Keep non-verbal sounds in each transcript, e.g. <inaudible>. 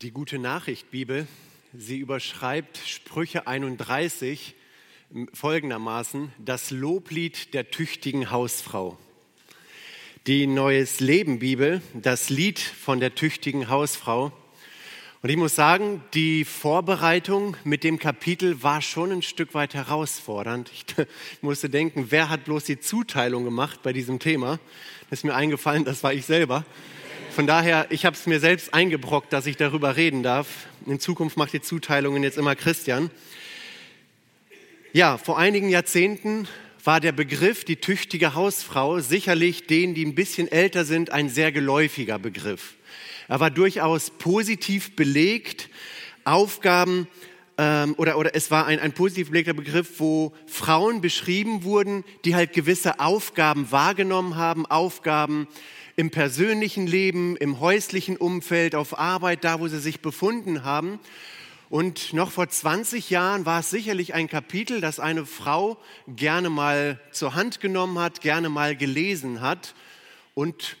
Die gute Nachricht Bibel, sie überschreibt Sprüche 31 folgendermaßen, das Loblied der tüchtigen Hausfrau. Die Neues Leben Bibel, das Lied von der tüchtigen Hausfrau. Und ich muss sagen, die Vorbereitung mit dem Kapitel war schon ein Stück weit herausfordernd. Ich <laughs> musste denken, wer hat bloß die Zuteilung gemacht bei diesem Thema? Das ist mir eingefallen, das war ich selber. Von daher, ich habe es mir selbst eingebrockt, dass ich darüber reden darf. In Zukunft macht die Zuteilungen jetzt immer Christian. Ja, vor einigen Jahrzehnten war der Begriff die tüchtige Hausfrau sicherlich denen, die ein bisschen älter sind, ein sehr geläufiger Begriff. Er war durchaus positiv belegt. Aufgaben ähm, oder, oder es war ein, ein positiv belegter Begriff, wo Frauen beschrieben wurden, die halt gewisse Aufgaben wahrgenommen haben, Aufgaben, im persönlichen Leben, im häuslichen Umfeld, auf Arbeit, da wo sie sich befunden haben. Und noch vor 20 Jahren war es sicherlich ein Kapitel, das eine Frau gerne mal zur Hand genommen hat, gerne mal gelesen hat und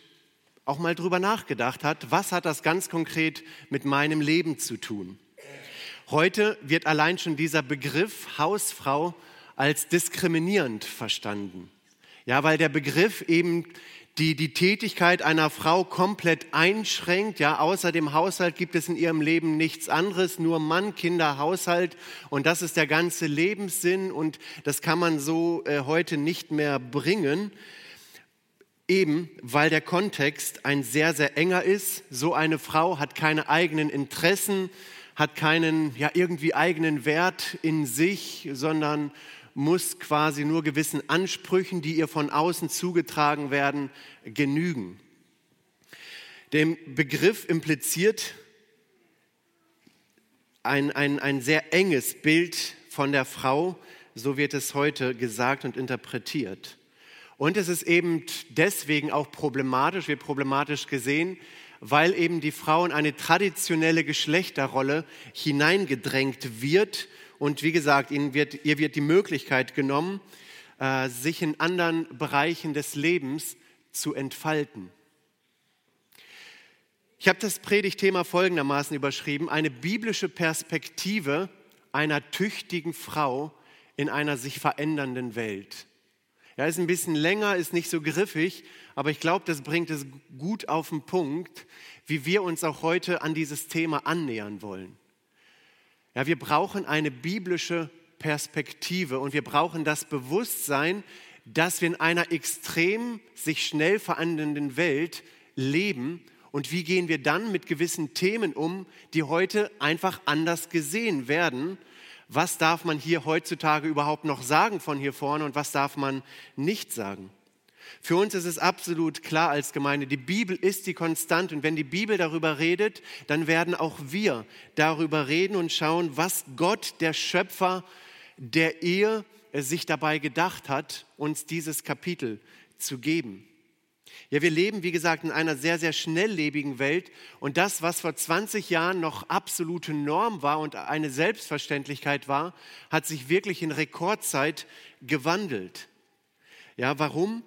auch mal drüber nachgedacht hat, was hat das ganz konkret mit meinem Leben zu tun. Heute wird allein schon dieser Begriff Hausfrau als diskriminierend verstanden. Ja, weil der Begriff eben die die Tätigkeit einer Frau komplett einschränkt. Ja, außer dem Haushalt gibt es in ihrem Leben nichts anderes, nur Mann, Kinder, Haushalt. Und das ist der ganze Lebenssinn und das kann man so äh, heute nicht mehr bringen. Eben weil der Kontext ein sehr, sehr enger ist. So eine Frau hat keine eigenen Interessen, hat keinen ja, irgendwie eigenen Wert in sich, sondern muss quasi nur gewissen Ansprüchen, die ihr von außen zugetragen werden, genügen. Der Begriff impliziert ein, ein, ein sehr enges Bild von der Frau, so wird es heute gesagt und interpretiert. Und es ist eben deswegen auch problematisch, wird problematisch gesehen, weil eben die Frau in eine traditionelle Geschlechterrolle hineingedrängt wird und wie gesagt, ihnen wird, ihr wird die Möglichkeit genommen, äh, sich in anderen Bereichen des Lebens zu entfalten. Ich habe das Predigtthema folgendermaßen überschrieben, eine biblische Perspektive einer tüchtigen Frau in einer sich verändernden Welt. Ja, ist ein bisschen länger, ist nicht so griffig, aber ich glaube, das bringt es gut auf den Punkt, wie wir uns auch heute an dieses Thema annähern wollen. Ja, wir brauchen eine biblische Perspektive und wir brauchen das Bewusstsein, dass wir in einer extrem sich schnell verändernden Welt leben und wie gehen wir dann mit gewissen Themen um, die heute einfach anders gesehen werden. Was darf man hier heutzutage überhaupt noch sagen von hier vorne und was darf man nicht sagen? Für uns ist es absolut klar als Gemeinde, die Bibel ist die Konstante und wenn die Bibel darüber redet, dann werden auch wir darüber reden und schauen, was Gott, der Schöpfer der Ehe, sich dabei gedacht hat, uns dieses Kapitel zu geben. Ja, wir leben, wie gesagt, in einer sehr, sehr schnelllebigen Welt und das, was vor 20 Jahren noch absolute Norm war und eine Selbstverständlichkeit war, hat sich wirklich in Rekordzeit gewandelt. Ja, warum?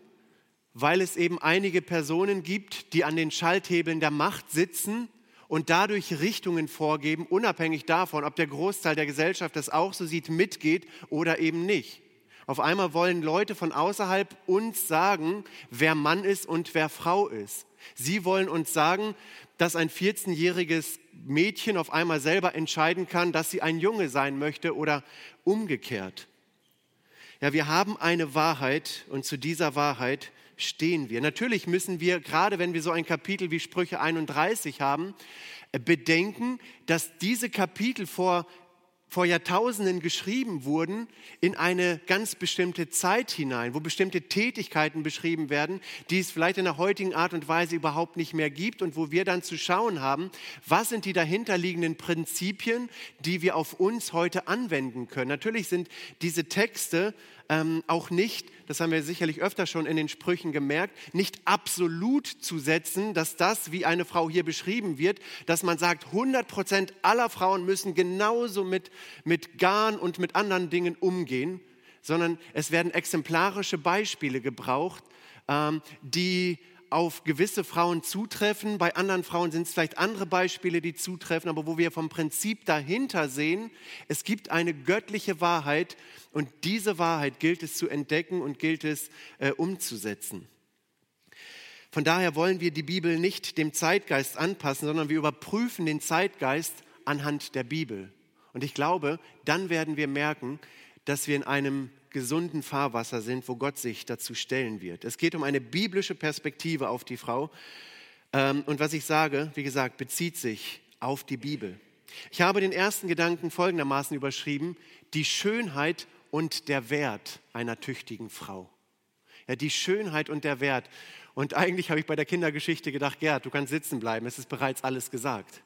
Weil es eben einige Personen gibt, die an den Schalthebeln der Macht sitzen und dadurch Richtungen vorgeben, unabhängig davon, ob der Großteil der Gesellschaft das auch so sieht, mitgeht oder eben nicht. Auf einmal wollen Leute von außerhalb uns sagen, wer Mann ist und wer Frau ist. Sie wollen uns sagen, dass ein 14-jähriges Mädchen auf einmal selber entscheiden kann, dass sie ein Junge sein möchte oder umgekehrt. Ja, wir haben eine Wahrheit und zu dieser Wahrheit stehen wir. Natürlich müssen wir, gerade wenn wir so ein Kapitel wie Sprüche 31 haben, äh, bedenken, dass diese Kapitel vor vor Jahrtausenden geschrieben wurden, in eine ganz bestimmte Zeit hinein, wo bestimmte Tätigkeiten beschrieben werden, die es vielleicht in der heutigen Art und Weise überhaupt nicht mehr gibt und wo wir dann zu schauen haben, was sind die dahinterliegenden Prinzipien, die wir auf uns heute anwenden können. Natürlich sind diese Texte ähm, auch nicht, das haben wir sicherlich öfter schon in den Sprüchen gemerkt, nicht absolut zu setzen, dass das, wie eine Frau hier beschrieben wird, dass man sagt, 100 Prozent aller Frauen müssen genauso mit, mit Garn und mit anderen Dingen umgehen, sondern es werden exemplarische Beispiele gebraucht, ähm, die auf gewisse Frauen zutreffen. Bei anderen Frauen sind es vielleicht andere Beispiele, die zutreffen, aber wo wir vom Prinzip dahinter sehen, es gibt eine göttliche Wahrheit und diese Wahrheit gilt es zu entdecken und gilt es äh, umzusetzen. Von daher wollen wir die Bibel nicht dem Zeitgeist anpassen, sondern wir überprüfen den Zeitgeist anhand der Bibel. Und ich glaube, dann werden wir merken, dass wir in einem gesunden Fahrwasser sind, wo Gott sich dazu stellen wird. Es geht um eine biblische Perspektive auf die Frau. Ähm, und was ich sage, wie gesagt, bezieht sich auf die Bibel. Ich habe den ersten Gedanken folgendermaßen überschrieben, die Schönheit und der Wert einer tüchtigen Frau. Ja, die Schönheit und der Wert. Und eigentlich habe ich bei der Kindergeschichte gedacht, Gerd, du kannst sitzen bleiben, es ist bereits alles gesagt.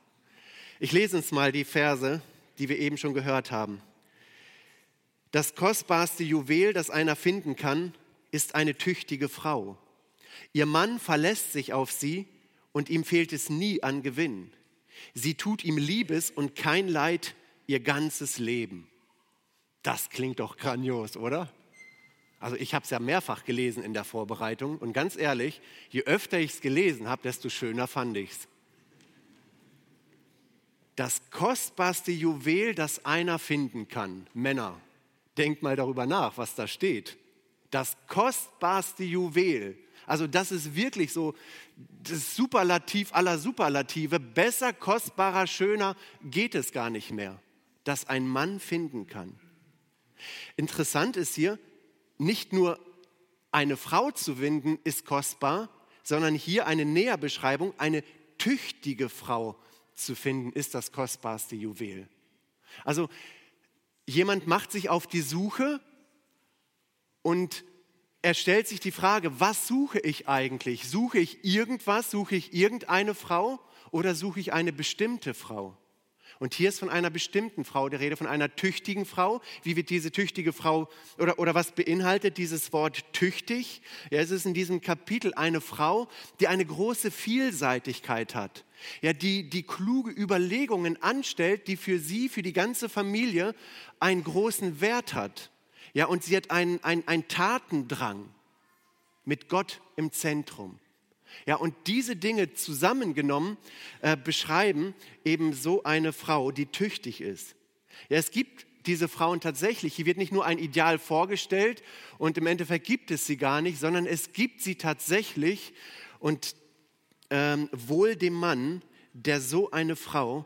Ich lese uns mal die Verse, die wir eben schon gehört haben. Das kostbarste Juwel, das einer finden kann, ist eine tüchtige Frau. Ihr Mann verlässt sich auf sie und ihm fehlt es nie an Gewinn. Sie tut ihm Liebes und kein Leid ihr ganzes Leben. Das klingt doch grandios, oder? Also ich habe es ja mehrfach gelesen in der Vorbereitung und ganz ehrlich, je öfter ich es gelesen habe, desto schöner fand ich es. Das kostbarste Juwel, das einer finden kann, Männer, Denkt mal darüber nach, was da steht. Das kostbarste Juwel. Also das ist wirklich so das Superlativ aller Superlative. Besser, kostbarer, schöner geht es gar nicht mehr, dass ein Mann finden kann. Interessant ist hier, nicht nur eine Frau zu finden ist kostbar, sondern hier eine Näherbeschreibung, eine tüchtige Frau zu finden, ist das kostbarste Juwel. Also jemand macht sich auf die Suche und er stellt sich die Frage, was suche ich eigentlich? Suche ich irgendwas? Suche ich irgendeine Frau oder suche ich eine bestimmte Frau? Und hier ist von einer bestimmten Frau der Rede, von einer tüchtigen Frau. Wie wird diese tüchtige Frau oder, oder was beinhaltet dieses Wort tüchtig? Ja, es ist in diesem Kapitel eine Frau, die eine große Vielseitigkeit hat. Ja, die, die kluge Überlegungen anstellt, die für sie, für die ganze Familie einen großen Wert hat. Ja, und sie hat einen, einen, einen Tatendrang mit Gott im Zentrum. Ja, und diese Dinge zusammengenommen äh, beschreiben eben so eine Frau, die tüchtig ist. Ja, es gibt diese Frauen tatsächlich. Hier wird nicht nur ein Ideal vorgestellt und im Endeffekt gibt es sie gar nicht, sondern es gibt sie tatsächlich und ähm, wohl dem Mann, der so eine Frau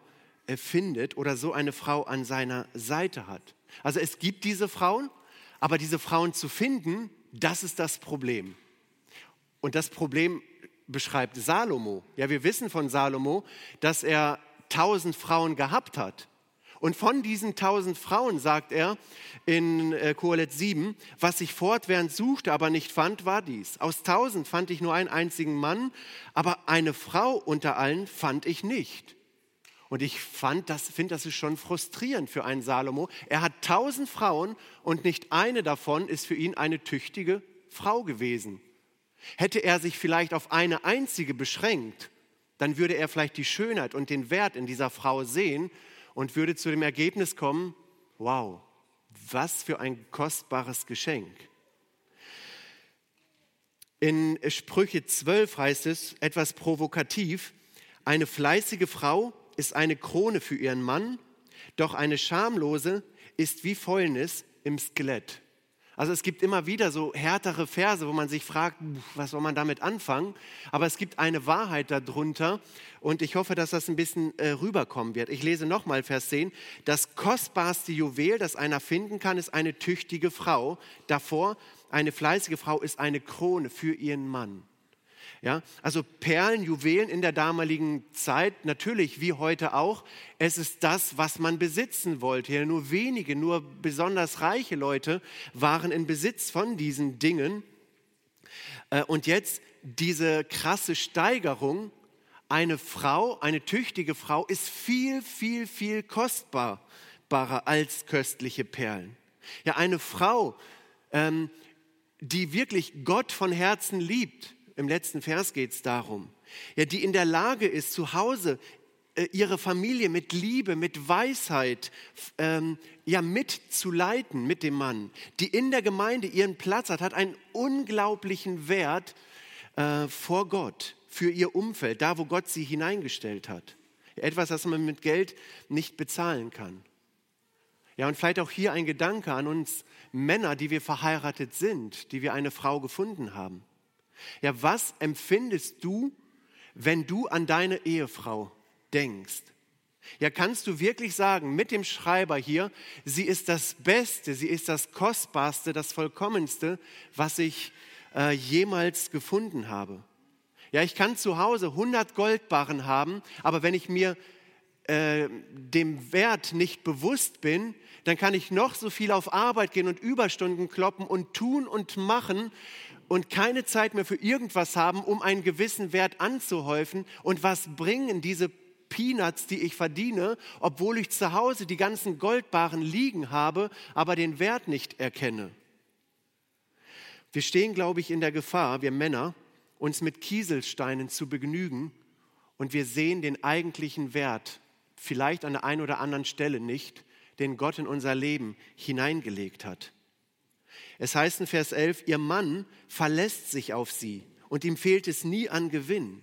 findet oder so eine Frau an seiner Seite hat. Also es gibt diese Frauen, aber diese Frauen zu finden, das ist das Problem. Und das Problem beschreibt Salomo. Ja, wir wissen von Salomo, dass er tausend Frauen gehabt hat. Und von diesen tausend Frauen sagt er in äh, Kohelet 7, was ich fortwährend suchte, aber nicht fand, war dies. Aus tausend fand ich nur einen einzigen Mann, aber eine Frau unter allen fand ich nicht. Und ich fand, das, finde, das ist schon frustrierend für einen Salomo. Er hat tausend Frauen und nicht eine davon ist für ihn eine tüchtige Frau gewesen. Hätte er sich vielleicht auf eine einzige beschränkt, dann würde er vielleicht die Schönheit und den Wert in dieser Frau sehen und würde zu dem Ergebnis kommen, wow, was für ein kostbares Geschenk. In Sprüche 12 heißt es etwas provokativ, eine fleißige Frau ist eine Krone für ihren Mann, doch eine schamlose ist wie Fäulnis im Skelett. Also es gibt immer wieder so härtere Verse, wo man sich fragt, was soll man damit anfangen? Aber es gibt eine Wahrheit darunter und ich hoffe, dass das ein bisschen äh, rüberkommen wird. Ich lese nochmal Vers 10. Das kostbarste Juwel, das einer finden kann, ist eine tüchtige Frau. Davor, eine fleißige Frau ist eine Krone für ihren Mann. Ja, also Perlen, Juwelen in der damaligen Zeit, natürlich wie heute auch, es ist das, was man besitzen wollte. Ja, nur wenige, nur besonders reiche Leute waren in Besitz von diesen Dingen. Äh, und jetzt diese krasse Steigerung, eine Frau, eine tüchtige Frau ist viel, viel, viel kostbarer als köstliche Perlen. Ja, eine Frau, ähm, die wirklich Gott von Herzen liebt, im letzten Vers geht es darum. Ja, die in der Lage ist, zu Hause äh, ihre Familie mit Liebe, mit Weisheit ähm, ja mitzuleiten mit dem Mann, die in der Gemeinde ihren Platz hat, hat einen unglaublichen Wert äh, vor Gott, für ihr Umfeld, da wo Gott sie hineingestellt hat. Etwas, das man mit Geld nicht bezahlen kann. Ja, und vielleicht auch hier ein Gedanke an uns Männer, die wir verheiratet sind, die wir eine Frau gefunden haben. Ja, was empfindest du, wenn du an deine Ehefrau denkst? Ja, kannst du wirklich sagen, mit dem Schreiber hier, sie ist das Beste, sie ist das Kostbarste, das Vollkommenste, was ich äh, jemals gefunden habe? Ja, ich kann zu Hause 100 Goldbarren haben, aber wenn ich mir äh, dem Wert nicht bewusst bin, dann kann ich noch so viel auf Arbeit gehen und Überstunden kloppen und tun und machen und keine Zeit mehr für irgendwas haben, um einen gewissen Wert anzuhäufen. Und was bringen diese Peanuts, die ich verdiene, obwohl ich zu Hause die ganzen Goldbarren liegen habe, aber den Wert nicht erkenne? Wir stehen, glaube ich, in der Gefahr, wir Männer, uns mit Kieselsteinen zu begnügen und wir sehen den eigentlichen Wert, vielleicht an der einen oder anderen Stelle nicht, den Gott in unser Leben hineingelegt hat. Es heißt in Vers 11, ihr Mann verlässt sich auf sie und ihm fehlt es nie an Gewinn.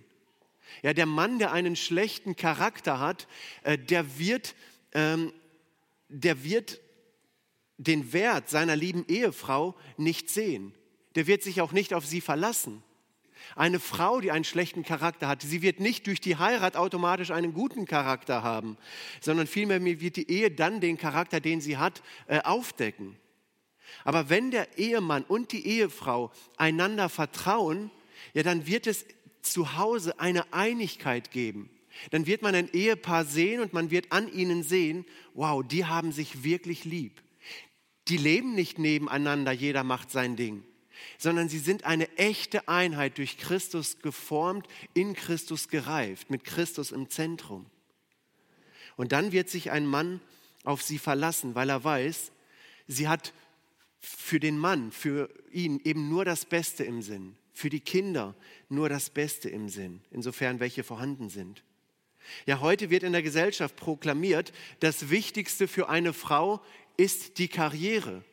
Ja, der Mann, der einen schlechten Charakter hat, äh, der wird, ähm, der wird den Wert seiner lieben Ehefrau nicht sehen. Der wird sich auch nicht auf sie verlassen. Eine Frau, die einen schlechten Charakter hat, sie wird nicht durch die Heirat automatisch einen guten Charakter haben, sondern vielmehr wird die Ehe dann den Charakter, den sie hat, äh, aufdecken. Aber wenn der Ehemann und die Ehefrau einander vertrauen, ja, dann wird es zu Hause eine Einigkeit geben. Dann wird man ein Ehepaar sehen und man wird an ihnen sehen, wow, die haben sich wirklich lieb. Die leben nicht nebeneinander, jeder macht sein Ding sondern sie sind eine echte Einheit durch Christus geformt, in Christus gereift, mit Christus im Zentrum. Und dann wird sich ein Mann auf sie verlassen, weil er weiß, sie hat für den Mann, für ihn eben nur das Beste im Sinn, für die Kinder nur das Beste im Sinn, insofern welche vorhanden sind. Ja, heute wird in der Gesellschaft proklamiert, das Wichtigste für eine Frau ist die Karriere.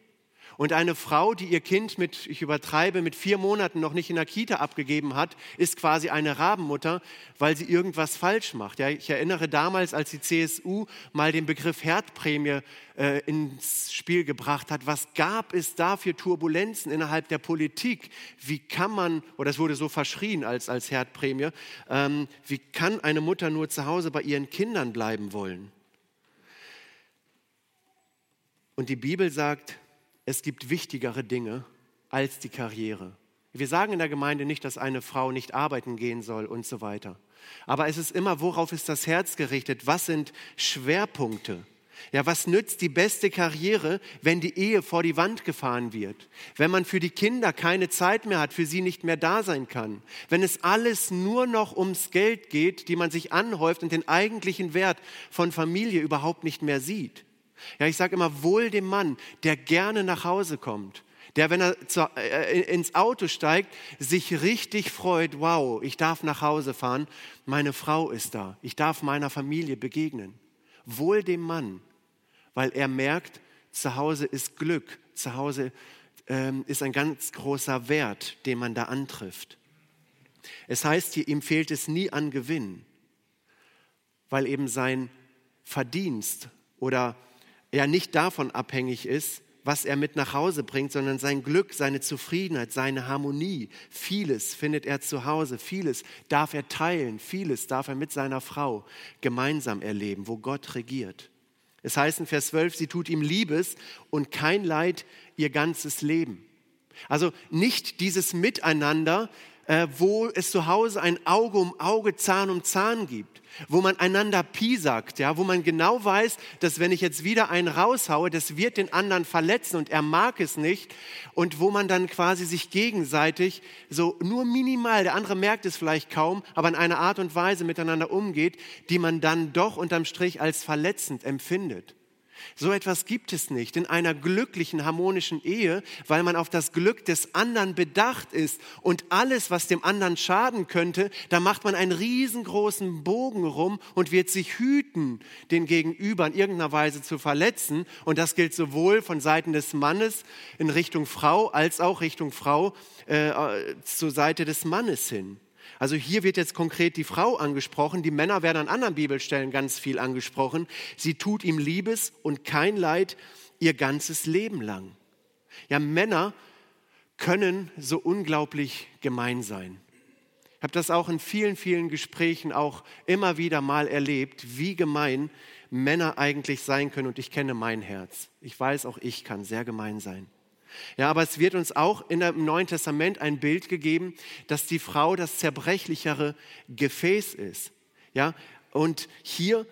Und eine Frau, die ihr Kind mit, ich übertreibe, mit vier Monaten noch nicht in der Kita abgegeben hat, ist quasi eine Rabenmutter, weil sie irgendwas falsch macht. Ja, ich erinnere damals, als die CSU mal den Begriff Herdprämie äh, ins Spiel gebracht hat. Was gab es da für Turbulenzen innerhalb der Politik? Wie kann man, oder es wurde so verschrien als, als Herdprämie, ähm, wie kann eine Mutter nur zu Hause bei ihren Kindern bleiben wollen? Und die Bibel sagt, es gibt wichtigere Dinge als die Karriere. Wir sagen in der Gemeinde nicht, dass eine Frau nicht arbeiten gehen soll und so weiter. Aber es ist immer, worauf ist das Herz gerichtet? Was sind Schwerpunkte? Ja, was nützt die beste Karriere, wenn die Ehe vor die Wand gefahren wird? Wenn man für die Kinder keine Zeit mehr hat, für sie nicht mehr da sein kann? Wenn es alles nur noch ums Geld geht, die man sich anhäuft und den eigentlichen Wert von Familie überhaupt nicht mehr sieht? Ja, ich sage immer, wohl dem Mann, der gerne nach Hause kommt, der, wenn er zu, äh, ins Auto steigt, sich richtig freut, wow, ich darf nach Hause fahren, meine Frau ist da, ich darf meiner Familie begegnen. Wohl dem Mann, weil er merkt, zu Hause ist Glück, zu Hause ähm, ist ein ganz großer Wert, den man da antrifft. Es heißt hier, ihm fehlt es nie an Gewinn, weil eben sein Verdienst oder er nicht davon abhängig ist, was er mit nach Hause bringt, sondern sein Glück, seine Zufriedenheit, seine Harmonie. Vieles findet er zu Hause, vieles darf er teilen, vieles darf er mit seiner Frau gemeinsam erleben, wo Gott regiert. Es heißt in Vers 12, sie tut ihm Liebes und kein Leid ihr ganzes Leben. Also nicht dieses Miteinander, wo es zu Hause ein Auge um Auge, Zahn um Zahn gibt, wo man einander piesackt, ja, wo man genau weiß, dass wenn ich jetzt wieder einen raushaue, das wird den anderen verletzen und er mag es nicht und wo man dann quasi sich gegenseitig so nur minimal, der andere merkt es vielleicht kaum, aber in einer Art und Weise miteinander umgeht, die man dann doch unterm Strich als verletzend empfindet. So etwas gibt es nicht in einer glücklichen, harmonischen Ehe, weil man auf das Glück des anderen bedacht ist und alles, was dem anderen schaden könnte, da macht man einen riesengroßen Bogen rum und wird sich hüten, den Gegenüber in irgendeiner Weise zu verletzen. Und das gilt sowohl von Seiten des Mannes in Richtung Frau als auch Richtung Frau äh, zur Seite des Mannes hin. Also hier wird jetzt konkret die Frau angesprochen, die Männer werden an anderen Bibelstellen ganz viel angesprochen. Sie tut ihm Liebes und kein Leid ihr ganzes Leben lang. Ja, Männer können so unglaublich gemein sein. Ich habe das auch in vielen, vielen Gesprächen auch immer wieder mal erlebt, wie gemein Männer eigentlich sein können. Und ich kenne mein Herz. Ich weiß, auch ich kann sehr gemein sein. Ja, aber es wird uns auch dem Neuen Testament ein Bild gegeben, dass die Frau das zerbrechlichere Gefäß ist. Ja, und hier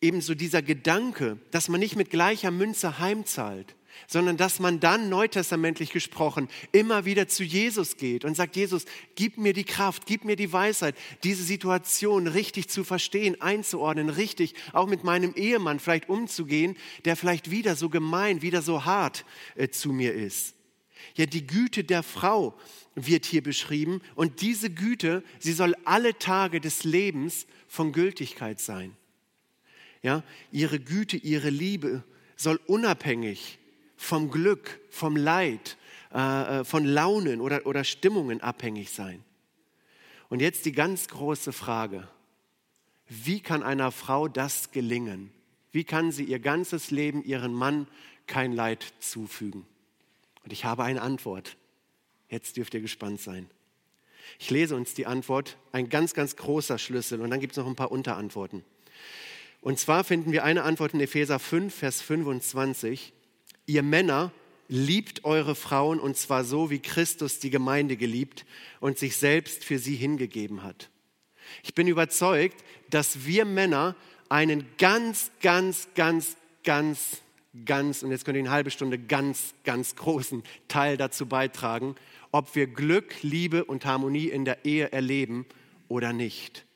ebenso dieser Gedanke, dass man nicht mit gleicher Münze heimzahlt, sondern dass man dann neutestamentlich gesprochen immer wieder zu Jesus geht und sagt, Jesus, gib mir die Kraft, gib mir die Weisheit, diese Situation richtig zu verstehen, einzuordnen, richtig auch mit meinem Ehemann vielleicht umzugehen, der vielleicht wieder so gemein, wieder so hart äh, zu mir ist. Ja, die Güte der Frau wird hier beschrieben und diese Güte, sie soll alle Tage des Lebens von Gültigkeit sein. Ja, ihre Güte, ihre Liebe soll unabhängig vom Glück, vom Leid, äh, äh, von Launen oder, oder Stimmungen abhängig sein. Und jetzt die ganz große Frage, wie kann einer Frau das gelingen? Wie kann sie ihr ganzes Leben ihren Mann kein Leid zufügen? Und ich habe eine Antwort. Jetzt dürft ihr gespannt sein. Ich lese uns die Antwort, ein ganz, ganz großer Schlüssel und dann gibt es noch ein paar Unterantworten. Und zwar finden wir eine Antwort in Epheser 5, Vers 25 ihr Männer liebt eure Frauen und zwar so, wie Christus die Gemeinde geliebt und sich selbst für sie hingegeben hat. Ich bin überzeugt, dass wir Männer einen ganz, ganz, ganz, ganz, ganz, und jetzt könnt ihr eine halbe Stunde ganz, ganz großen Teil dazu beitragen, ob wir Glück, Liebe und Harmonie in der Ehe erleben oder nicht.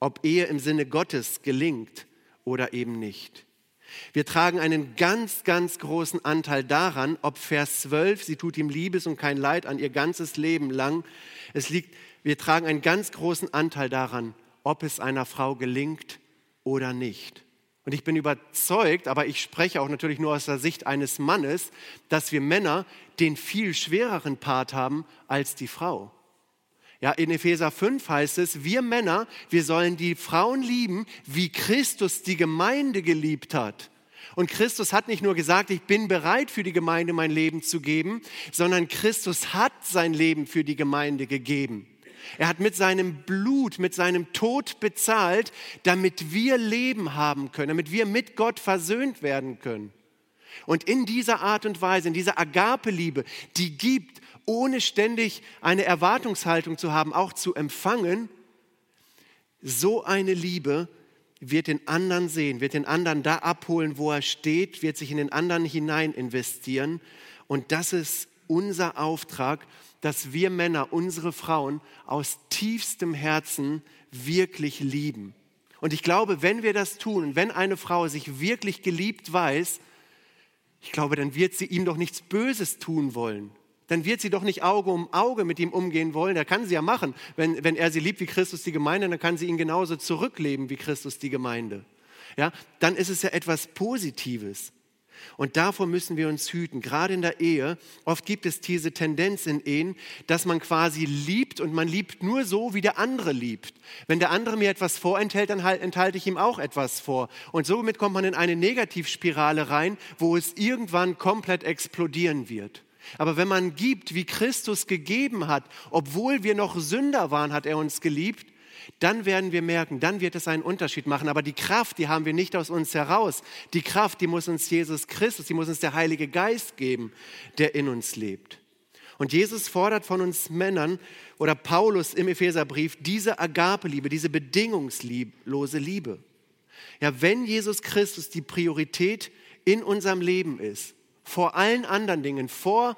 Ob Ehe im Sinne Gottes gelingt oder eben nicht. Wir tragen einen ganz, ganz großen Anteil daran, ob Vers 12, sie tut ihm Liebes und kein Leid an ihr ganzes Leben lang. Es liegt, wir tragen einen ganz großen Anteil daran, ob es einer Frau gelingt oder nicht. Und ich bin überzeugt, aber ich spreche auch natürlich nur aus der Sicht eines Mannes, dass wir Männer den viel schwereren Part haben als die Frau. Ja, in Epheser 5 heißt es, wir Männer, wir sollen die Frauen lieben, wie Christus die Gemeinde geliebt hat. Und Christus hat nicht nur gesagt, ich bin bereit für die Gemeinde mein Leben zu geben, sondern Christus hat sein Leben für die Gemeinde gegeben. Er hat mit seinem Blut, mit seinem Tod bezahlt, damit wir Leben haben können, damit wir mit Gott versöhnt werden können. Und in dieser Art und Weise, in dieser Agape-Liebe, die gibt ohne ständig eine Erwartungshaltung zu haben, auch zu empfangen, so eine Liebe wird den anderen sehen, wird den anderen da abholen, wo er steht, wird sich in den anderen hinein investieren. Und das ist unser Auftrag, dass wir Männer unsere Frauen aus tiefstem Herzen wirklich lieben. Und ich glaube, wenn wir das tun, wenn eine Frau sich wirklich geliebt weiß, ich glaube, dann wird sie ihm doch nichts Böses tun wollen dann wird sie doch nicht Auge um Auge mit ihm umgehen wollen. Er kann sie ja machen. Wenn, wenn er sie liebt wie Christus die Gemeinde, dann kann sie ihn genauso zurückleben wie Christus die Gemeinde. Ja, dann ist es ja etwas Positives. Und davor müssen wir uns hüten, gerade in der Ehe. Oft gibt es diese Tendenz in Ehen, dass man quasi liebt und man liebt nur so, wie der andere liebt. Wenn der andere mir etwas vorenthält, dann halt, enthalte ich ihm auch etwas vor. Und somit kommt man in eine Negativspirale rein, wo es irgendwann komplett explodieren wird. Aber wenn man gibt, wie Christus gegeben hat, obwohl wir noch Sünder waren, hat er uns geliebt, dann werden wir merken, dann wird es einen Unterschied machen. Aber die Kraft, die haben wir nicht aus uns heraus. Die Kraft, die muss uns Jesus Christus, die muss uns der Heilige Geist geben, der in uns lebt. Und Jesus fordert von uns Männern oder Paulus im Epheserbrief diese Agape-Liebe, diese bedingungslose Liebe. Ja, wenn Jesus Christus die Priorität in unserem Leben ist, vor allen anderen Dingen, vor,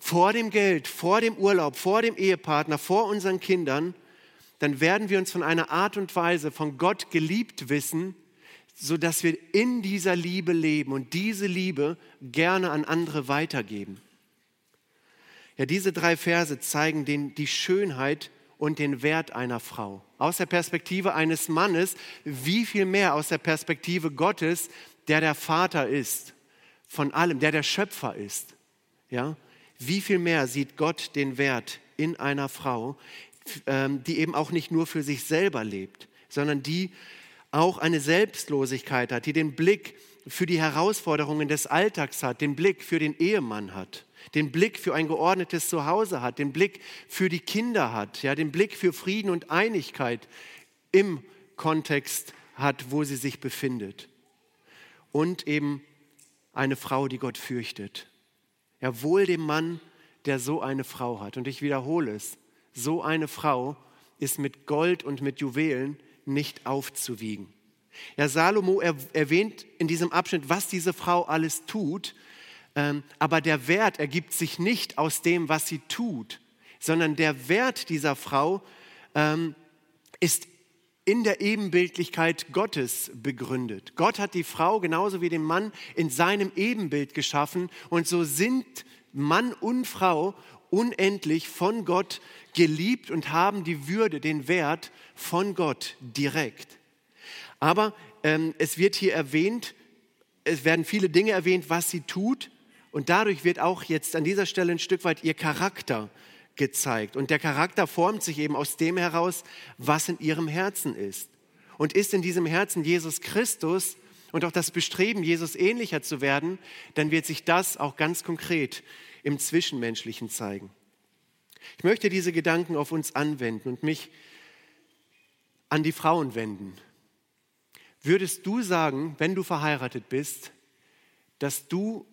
vor dem Geld, vor dem Urlaub, vor dem Ehepartner, vor unseren Kindern, dann werden wir uns von einer Art und Weise von Gott geliebt wissen, sodass wir in dieser Liebe leben und diese Liebe gerne an andere weitergeben. Ja, diese drei Verse zeigen den, die Schönheit und den Wert einer Frau. Aus der Perspektive eines Mannes, wie viel mehr aus der Perspektive Gottes, der der Vater ist, von allem, der der Schöpfer ist. Ja, wie viel mehr sieht Gott den Wert in einer Frau, ähm, die eben auch nicht nur für sich selber lebt, sondern die auch eine Selbstlosigkeit hat, die den Blick für die Herausforderungen des Alltags hat, den Blick für den Ehemann hat, den Blick für ein geordnetes Zuhause hat, den Blick für die Kinder hat, ja, den Blick für Frieden und Einigkeit im Kontext hat, wo sie sich befindet. Und eben eine Frau, die Gott fürchtet. Ja, wohl dem Mann, der so eine Frau hat. Und ich wiederhole es, so eine Frau ist mit Gold und mit Juwelen nicht aufzuwiegen. Ja, Salomo erwähnt in diesem Abschnitt, was diese Frau alles tut, ähm, aber der Wert ergibt sich nicht aus dem, was sie tut, sondern der Wert dieser Frau ähm, ist in der Ebenbildlichkeit Gottes begründet. Gott hat die Frau genauso wie den Mann in seinem Ebenbild geschaffen und so sind Mann und Frau unendlich von Gott geliebt und haben die Würde, den Wert von Gott direkt. Aber ähm, es wird hier erwähnt, es werden viele Dinge erwähnt, was sie tut. Und dadurch wird auch jetzt an dieser Stelle ein Stück weit ihr Charakter gezeigt. Und der Charakter formt sich eben aus dem heraus, was in ihrem Herzen ist. Und ist in diesem Herzen Jesus Christus und auch das Bestreben, Jesus ähnlicher zu werden, dann wird sich das auch ganz konkret im Zwischenmenschlichen zeigen. Ich möchte diese Gedanken auf uns anwenden und mich an die Frauen wenden. Würdest du sagen, wenn du verheiratet bist, dass du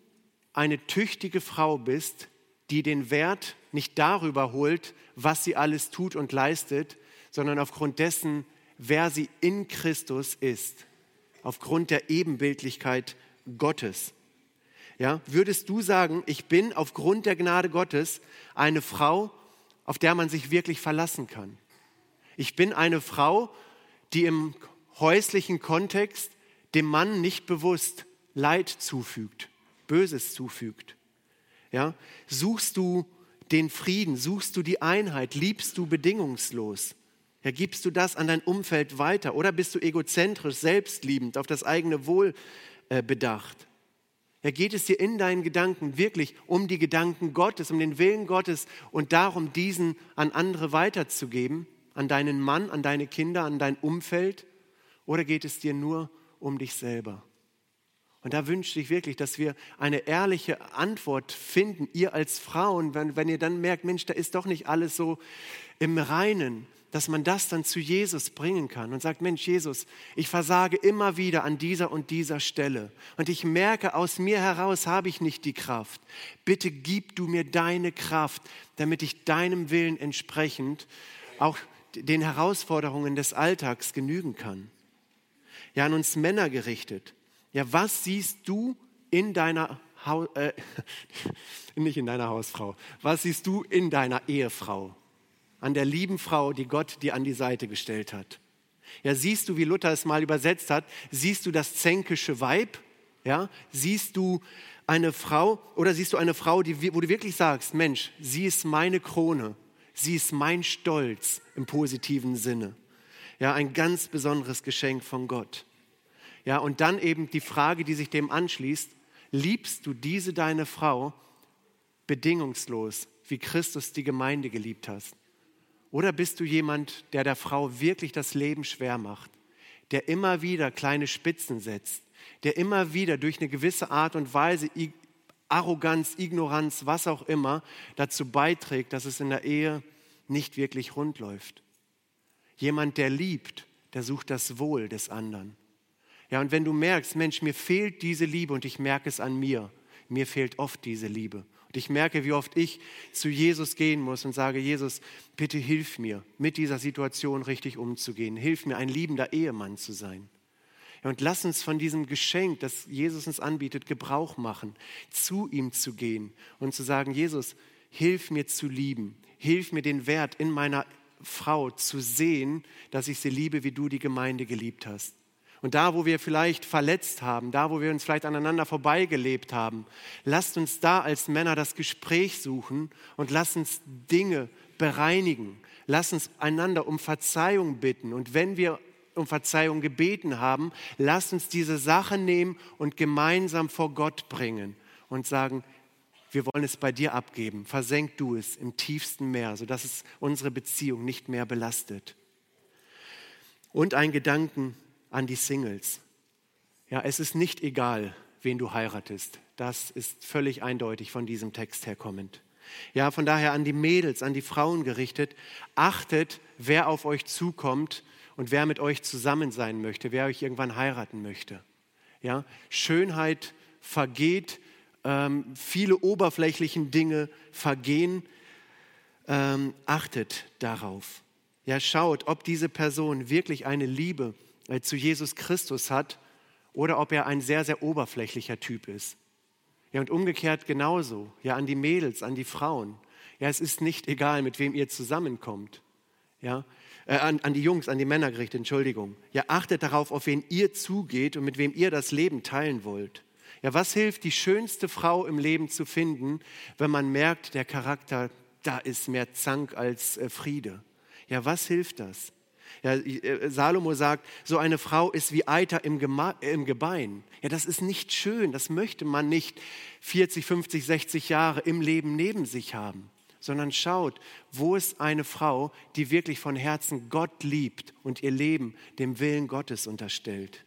eine tüchtige Frau bist, die den Wert nicht darüber holt, was sie alles tut und leistet, sondern aufgrund dessen, wer sie in Christus ist, aufgrund der Ebenbildlichkeit Gottes. Ja, würdest du sagen, ich bin aufgrund der Gnade Gottes eine Frau, auf der man sich wirklich verlassen kann? Ich bin eine Frau, die im häuslichen Kontext dem Mann nicht bewusst Leid zufügt, Böses zufügt. Ja? Suchst du den Frieden, suchst du die Einheit, liebst du bedingungslos? Ja, gibst du das an dein Umfeld weiter oder bist du egozentrisch, selbstliebend, auf das eigene Wohl äh, bedacht? Ja, geht es dir in deinen Gedanken wirklich um die Gedanken Gottes, um den Willen Gottes und darum, diesen an andere weiterzugeben, an deinen Mann, an deine Kinder, an dein Umfeld? Oder geht es dir nur um dich selber? Und da wünsche ich wirklich, dass wir eine ehrliche Antwort finden, ihr als Frauen, wenn, wenn ihr dann merkt, Mensch, da ist doch nicht alles so im Reinen, dass man das dann zu Jesus bringen kann und sagt, Mensch, Jesus, ich versage immer wieder an dieser und dieser Stelle und ich merke, aus mir heraus habe ich nicht die Kraft. Bitte gib du mir deine Kraft, damit ich deinem Willen entsprechend auch den Herausforderungen des Alltags genügen kann. Ja, an uns Männer gerichtet. Ja, was siehst du in deiner Haus, äh, <laughs> nicht in deiner Hausfrau, was siehst du in deiner Ehefrau? An der lieben Frau, die Gott dir an die Seite gestellt hat. Ja, siehst du, wie Luther es mal übersetzt hat, siehst du das zänkische Weib? Ja, siehst du eine Frau oder siehst du eine Frau, die, wo du wirklich sagst, Mensch, sie ist meine Krone, sie ist mein Stolz im positiven Sinne. Ja, ein ganz besonderes Geschenk von Gott. Ja, und dann eben die Frage, die sich dem anschließt, liebst du diese deine Frau bedingungslos, wie Christus die Gemeinde geliebt hast? Oder bist du jemand, der der Frau wirklich das Leben schwer macht, der immer wieder kleine Spitzen setzt, der immer wieder durch eine gewisse Art und Weise, Arroganz, Ignoranz, was auch immer, dazu beiträgt, dass es in der Ehe nicht wirklich rund läuft? Jemand, der liebt, der sucht das Wohl des anderen. Ja, und wenn du merkst, Mensch, mir fehlt diese Liebe und ich merke es an mir, mir fehlt oft diese Liebe. Und ich merke, wie oft ich zu Jesus gehen muss und sage, Jesus, bitte hilf mir, mit dieser Situation richtig umzugehen. Hilf mir, ein liebender Ehemann zu sein. Und lass uns von diesem Geschenk, das Jesus uns anbietet, Gebrauch machen, zu ihm zu gehen und zu sagen, Jesus, hilf mir zu lieben. Hilf mir den Wert in meiner Frau zu sehen, dass ich sie liebe, wie du die Gemeinde geliebt hast. Und da, wo wir vielleicht verletzt haben, da, wo wir uns vielleicht aneinander vorbeigelebt haben, lasst uns da als Männer das Gespräch suchen und lasst uns Dinge bereinigen. Lasst uns einander um Verzeihung bitten. Und wenn wir um Verzeihung gebeten haben, lasst uns diese Sache nehmen und gemeinsam vor Gott bringen und sagen, wir wollen es bei dir abgeben. Versenk du es im tiefsten Meer, sodass es unsere Beziehung nicht mehr belastet. Und ein Gedanken, an die Singles. Ja, es ist nicht egal, wen du heiratest. Das ist völlig eindeutig von diesem Text herkommend. Ja, von daher an die Mädels, an die Frauen gerichtet, achtet, wer auf euch zukommt und wer mit euch zusammen sein möchte, wer euch irgendwann heiraten möchte. Ja, Schönheit vergeht, ähm, viele oberflächlichen Dinge vergehen. Ähm, achtet darauf. Ja, schaut, ob diese Person wirklich eine Liebe zu Jesus Christus hat oder ob er ein sehr, sehr oberflächlicher Typ ist. Ja, und umgekehrt genauso. Ja, an die Mädels, an die Frauen. Ja, es ist nicht egal, mit wem ihr zusammenkommt. Ja, äh, an, an die Jungs, an die Männer gerichtet, Entschuldigung. Ja, achtet darauf, auf wen ihr zugeht und mit wem ihr das Leben teilen wollt. Ja, was hilft, die schönste Frau im Leben zu finden, wenn man merkt, der Charakter, da ist mehr Zank als äh, Friede? Ja, was hilft das? Ja, äh, Salomo sagt, so eine Frau ist wie Eiter im, im Gebein. Ja, das ist nicht schön, das möchte man nicht 40, 50, 60 Jahre im Leben neben sich haben, sondern schaut, wo ist eine Frau, die wirklich von Herzen Gott liebt und ihr Leben dem Willen Gottes unterstellt.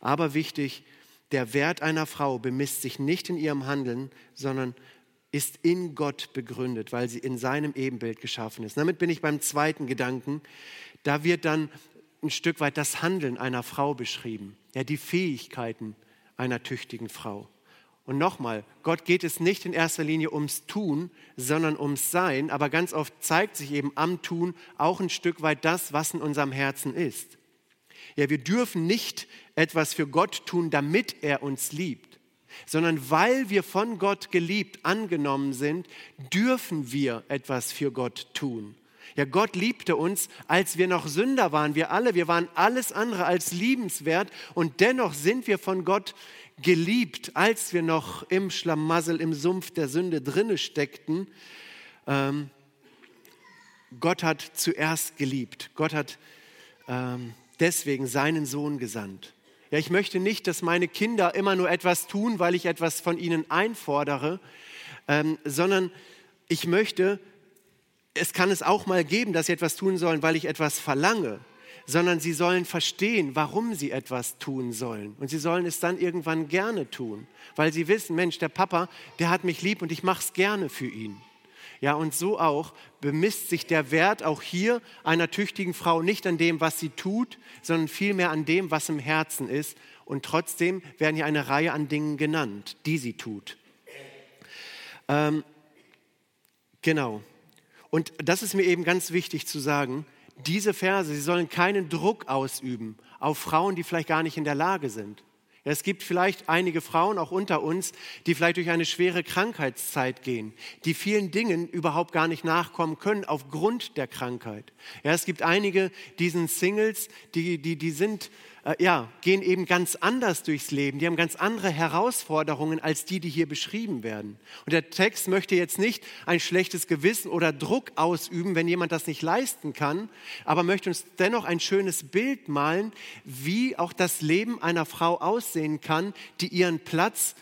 Aber wichtig, der Wert einer Frau bemisst sich nicht in ihrem Handeln, sondern ist in Gott begründet, weil sie in seinem Ebenbild geschaffen ist. Damit bin ich beim zweiten Gedanken. Da wird dann ein Stück weit das Handeln einer Frau beschrieben, ja, die Fähigkeiten einer tüchtigen Frau. Und nochmal, Gott geht es nicht in erster Linie ums Tun, sondern ums Sein, aber ganz oft zeigt sich eben am Tun auch ein Stück weit das, was in unserem Herzen ist. Ja, wir dürfen nicht etwas für Gott tun, damit er uns liebt, sondern weil wir von Gott geliebt angenommen sind, dürfen wir etwas für Gott tun. Ja, Gott liebte uns, als wir noch Sünder waren. Wir alle, wir waren alles andere als liebenswert und dennoch sind wir von Gott geliebt, als wir noch im Schlamassel, im Sumpf der Sünde drinne steckten. Ähm, Gott hat zuerst geliebt. Gott hat ähm, deswegen seinen Sohn gesandt. Ja, ich möchte nicht, dass meine Kinder immer nur etwas tun, weil ich etwas von ihnen einfordere, ähm, sondern ich möchte, es kann es auch mal geben, dass sie etwas tun sollen, weil ich etwas verlange, sondern sie sollen verstehen, warum sie etwas tun sollen. Und sie sollen es dann irgendwann gerne tun, weil sie wissen, Mensch, der Papa, der hat mich lieb und ich mache es gerne für ihn. Ja, und so auch bemisst sich der Wert auch hier einer tüchtigen Frau nicht an dem, was sie tut, sondern vielmehr an dem, was im Herzen ist. Und trotzdem werden hier eine Reihe an Dingen genannt, die sie tut. Ähm, genau. Und das ist mir eben ganz wichtig zu sagen. Diese Verse, sie sollen keinen Druck ausüben auf Frauen, die vielleicht gar nicht in der Lage sind. Es gibt vielleicht einige Frauen auch unter uns, die vielleicht durch eine schwere Krankheitszeit gehen, die vielen Dingen überhaupt gar nicht nachkommen können aufgrund der Krankheit. Ja, es gibt einige, die sind Singles, die, die, die sind äh, ja, gehen eben ganz anders durchs Leben. Die haben ganz andere Herausforderungen als die, die hier beschrieben werden. Und der Text möchte jetzt nicht ein schlechtes Gewissen oder Druck ausüben, wenn jemand das nicht leisten kann, aber möchte uns dennoch ein schönes Bild malen, wie auch das Leben einer Frau aussehen kann, die ihren Platz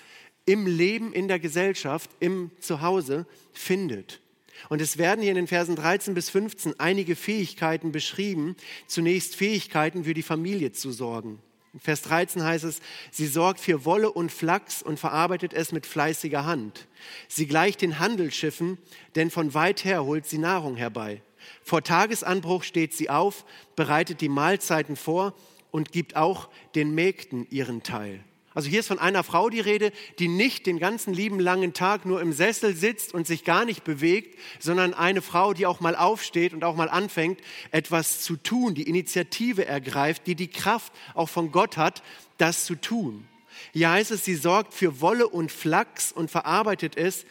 im Leben, in der Gesellschaft, im Zuhause findet. Und es werden hier in den Versen 13 bis 15 einige Fähigkeiten beschrieben. Zunächst Fähigkeiten für die Familie zu sorgen. In Vers 13 heißt es, sie sorgt für Wolle und Flachs und verarbeitet es mit fleißiger Hand. Sie gleicht den Handelsschiffen, denn von weit her holt sie Nahrung herbei. Vor Tagesanbruch steht sie auf, bereitet die Mahlzeiten vor und gibt auch den Mägden ihren Teil. Also hier ist von einer Frau die Rede, die nicht den ganzen lieben langen Tag nur im Sessel sitzt und sich gar nicht bewegt, sondern eine Frau, die auch mal aufsteht und auch mal anfängt, etwas zu tun, die Initiative ergreift, die die Kraft auch von Gott hat, das zu tun. Hier heißt es, sie sorgt für Wolle und Flachs und verarbeitet es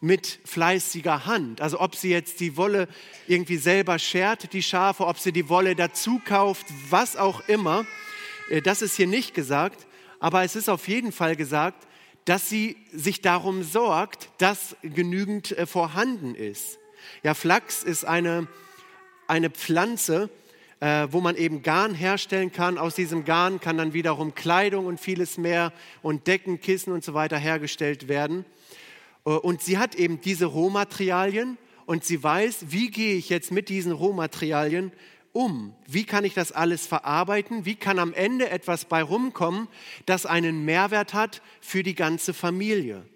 mit fleißiger Hand. Also ob sie jetzt die Wolle irgendwie selber schert, die Schafe, ob sie die Wolle dazu kauft, was auch immer Äh, das ist hier nicht gesagt, aber es ist auf jeden Fall gesagt, dass sie sich darum sorgt, dass genügend äh, vorhanden ist. Ja, Flachs ist eine, eine Pflanze, äh, wo man eben Garn herstellen kann. Aus diesem Garn kann dann wiederum Kleidung und vieles mehr und Decken, Kissen und so weiter hergestellt werden. Äh, und sie hat eben diese Rohmaterialien und sie weiß, wie gehe ich jetzt mit diesen Rohmaterialien um? Wie kann ich das alles verarbeiten? Wie kann am Ende etwas bei rumkommen, das einen Mehrwert hat für die ganze Familie?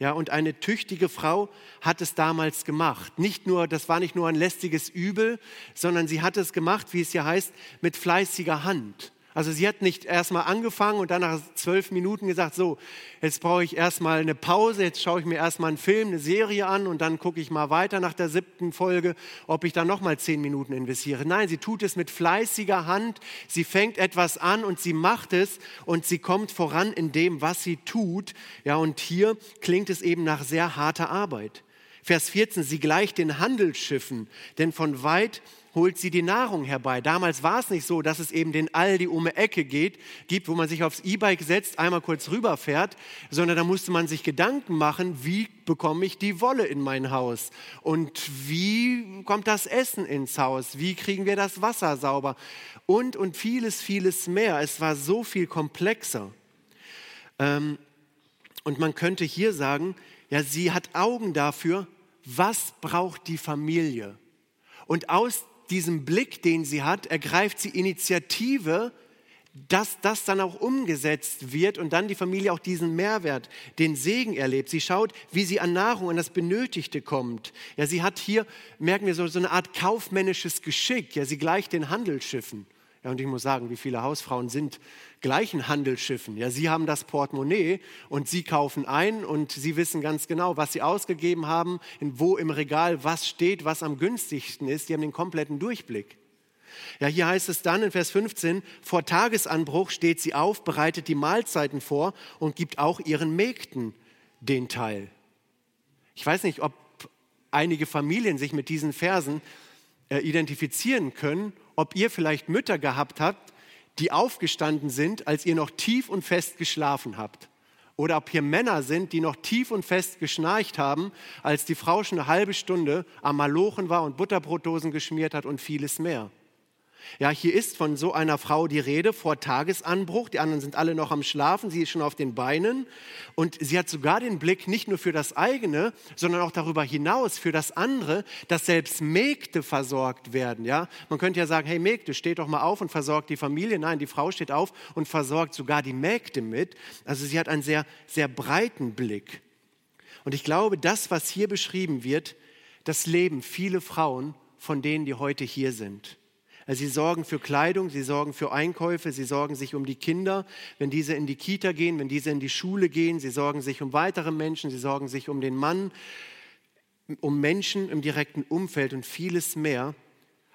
Ja, und eine tüchtige Frau hat es damals gemacht. Nicht nur, das war nicht nur ein lästiges Übel, sondern sie hat es gemacht, wie es hier heißt, mit fleißiger Hand. Also sie hat nicht erstmal angefangen und dann nach zwölf Minuten gesagt, so, jetzt brauche ich erstmal eine Pause, jetzt schaue ich mir erstmal einen Film, eine Serie an und dann gucke ich mal weiter nach der siebten Folge, ob ich dann nochmal zehn Minuten investiere. Nein, sie tut es mit fleißiger Hand, sie fängt etwas an und sie macht es und sie kommt voran in dem, was sie tut. Ja, und hier klingt es eben nach sehr harter Arbeit. Vers 14, sie gleicht den Handelsschiffen, denn von weit holt sie die Nahrung herbei. Damals war es nicht so, dass es eben den Aldi um die Ecke geht, gibt, wo man sich aufs E-Bike setzt, einmal kurz rüberfährt, sondern da musste man sich Gedanken machen, wie bekomme ich die Wolle in mein Haus und wie kommt das Essen ins Haus, wie kriegen wir das Wasser sauber und, und vieles, vieles mehr. Es war so viel komplexer. Ähm, und man könnte hier sagen, ja, sie hat Augen dafür, was braucht die Familie. Und aus diesem Blick, den sie hat, ergreift sie Initiative, dass das dann auch umgesetzt wird und dann die Familie auch diesen Mehrwert, den Segen erlebt. Sie schaut, wie sie an Nahrung, an das Benötigte kommt. Ja, sie hat hier, merken wir so, so eine Art kaufmännisches Geschick. Ja, sie gleicht den Handelsschiffen. Ja, und ich muss sagen, wie viele Hausfrauen sind gleichen Handelsschiffen. Ja, sie haben das Portemonnaie und sie kaufen ein und sie wissen ganz genau, was sie ausgegeben haben, wo im Regal was steht, was am günstigsten ist. Die haben den kompletten Durchblick. Ja, hier heißt es dann in Vers 15, vor Tagesanbruch steht sie auf, bereitet die Mahlzeiten vor und gibt auch ihren Mägden den Teil. Ich weiß nicht, ob einige Familien sich mit diesen Versen äh, identifizieren können ob ihr vielleicht Mütter gehabt habt, die aufgestanden sind, als ihr noch tief und fest geschlafen habt. Oder ob hier Männer sind, die noch tief und fest geschnarcht haben, als die Frau schon eine halbe Stunde am Malochen war und Butterbrotdosen geschmiert hat und vieles mehr. Ja, hier ist von so einer Frau die Rede vor Tagesanbruch. Die anderen sind alle noch am Schlafen, sie ist schon auf den Beinen. Und sie hat sogar den Blick nicht nur für das eigene, sondern auch darüber hinaus für das andere, dass selbst Mägde versorgt werden. Ja, man könnte ja sagen, hey Mägde, steht doch mal auf und versorgt die Familie. Nein, die Frau steht auf und versorgt sogar die Mägde mit. Also sie hat einen sehr, sehr breiten Blick. Und ich glaube, das, was hier beschrieben wird, das leben viele Frauen von denen, die heute hier sind. Sie sorgen für Kleidung, sie sorgen für Einkäufe, sie sorgen sich um die Kinder, wenn diese in die Kita gehen, wenn diese in die Schule gehen, sie sorgen sich um weitere Menschen, sie sorgen sich um den Mann, um Menschen im direkten Umfeld und vieles mehr.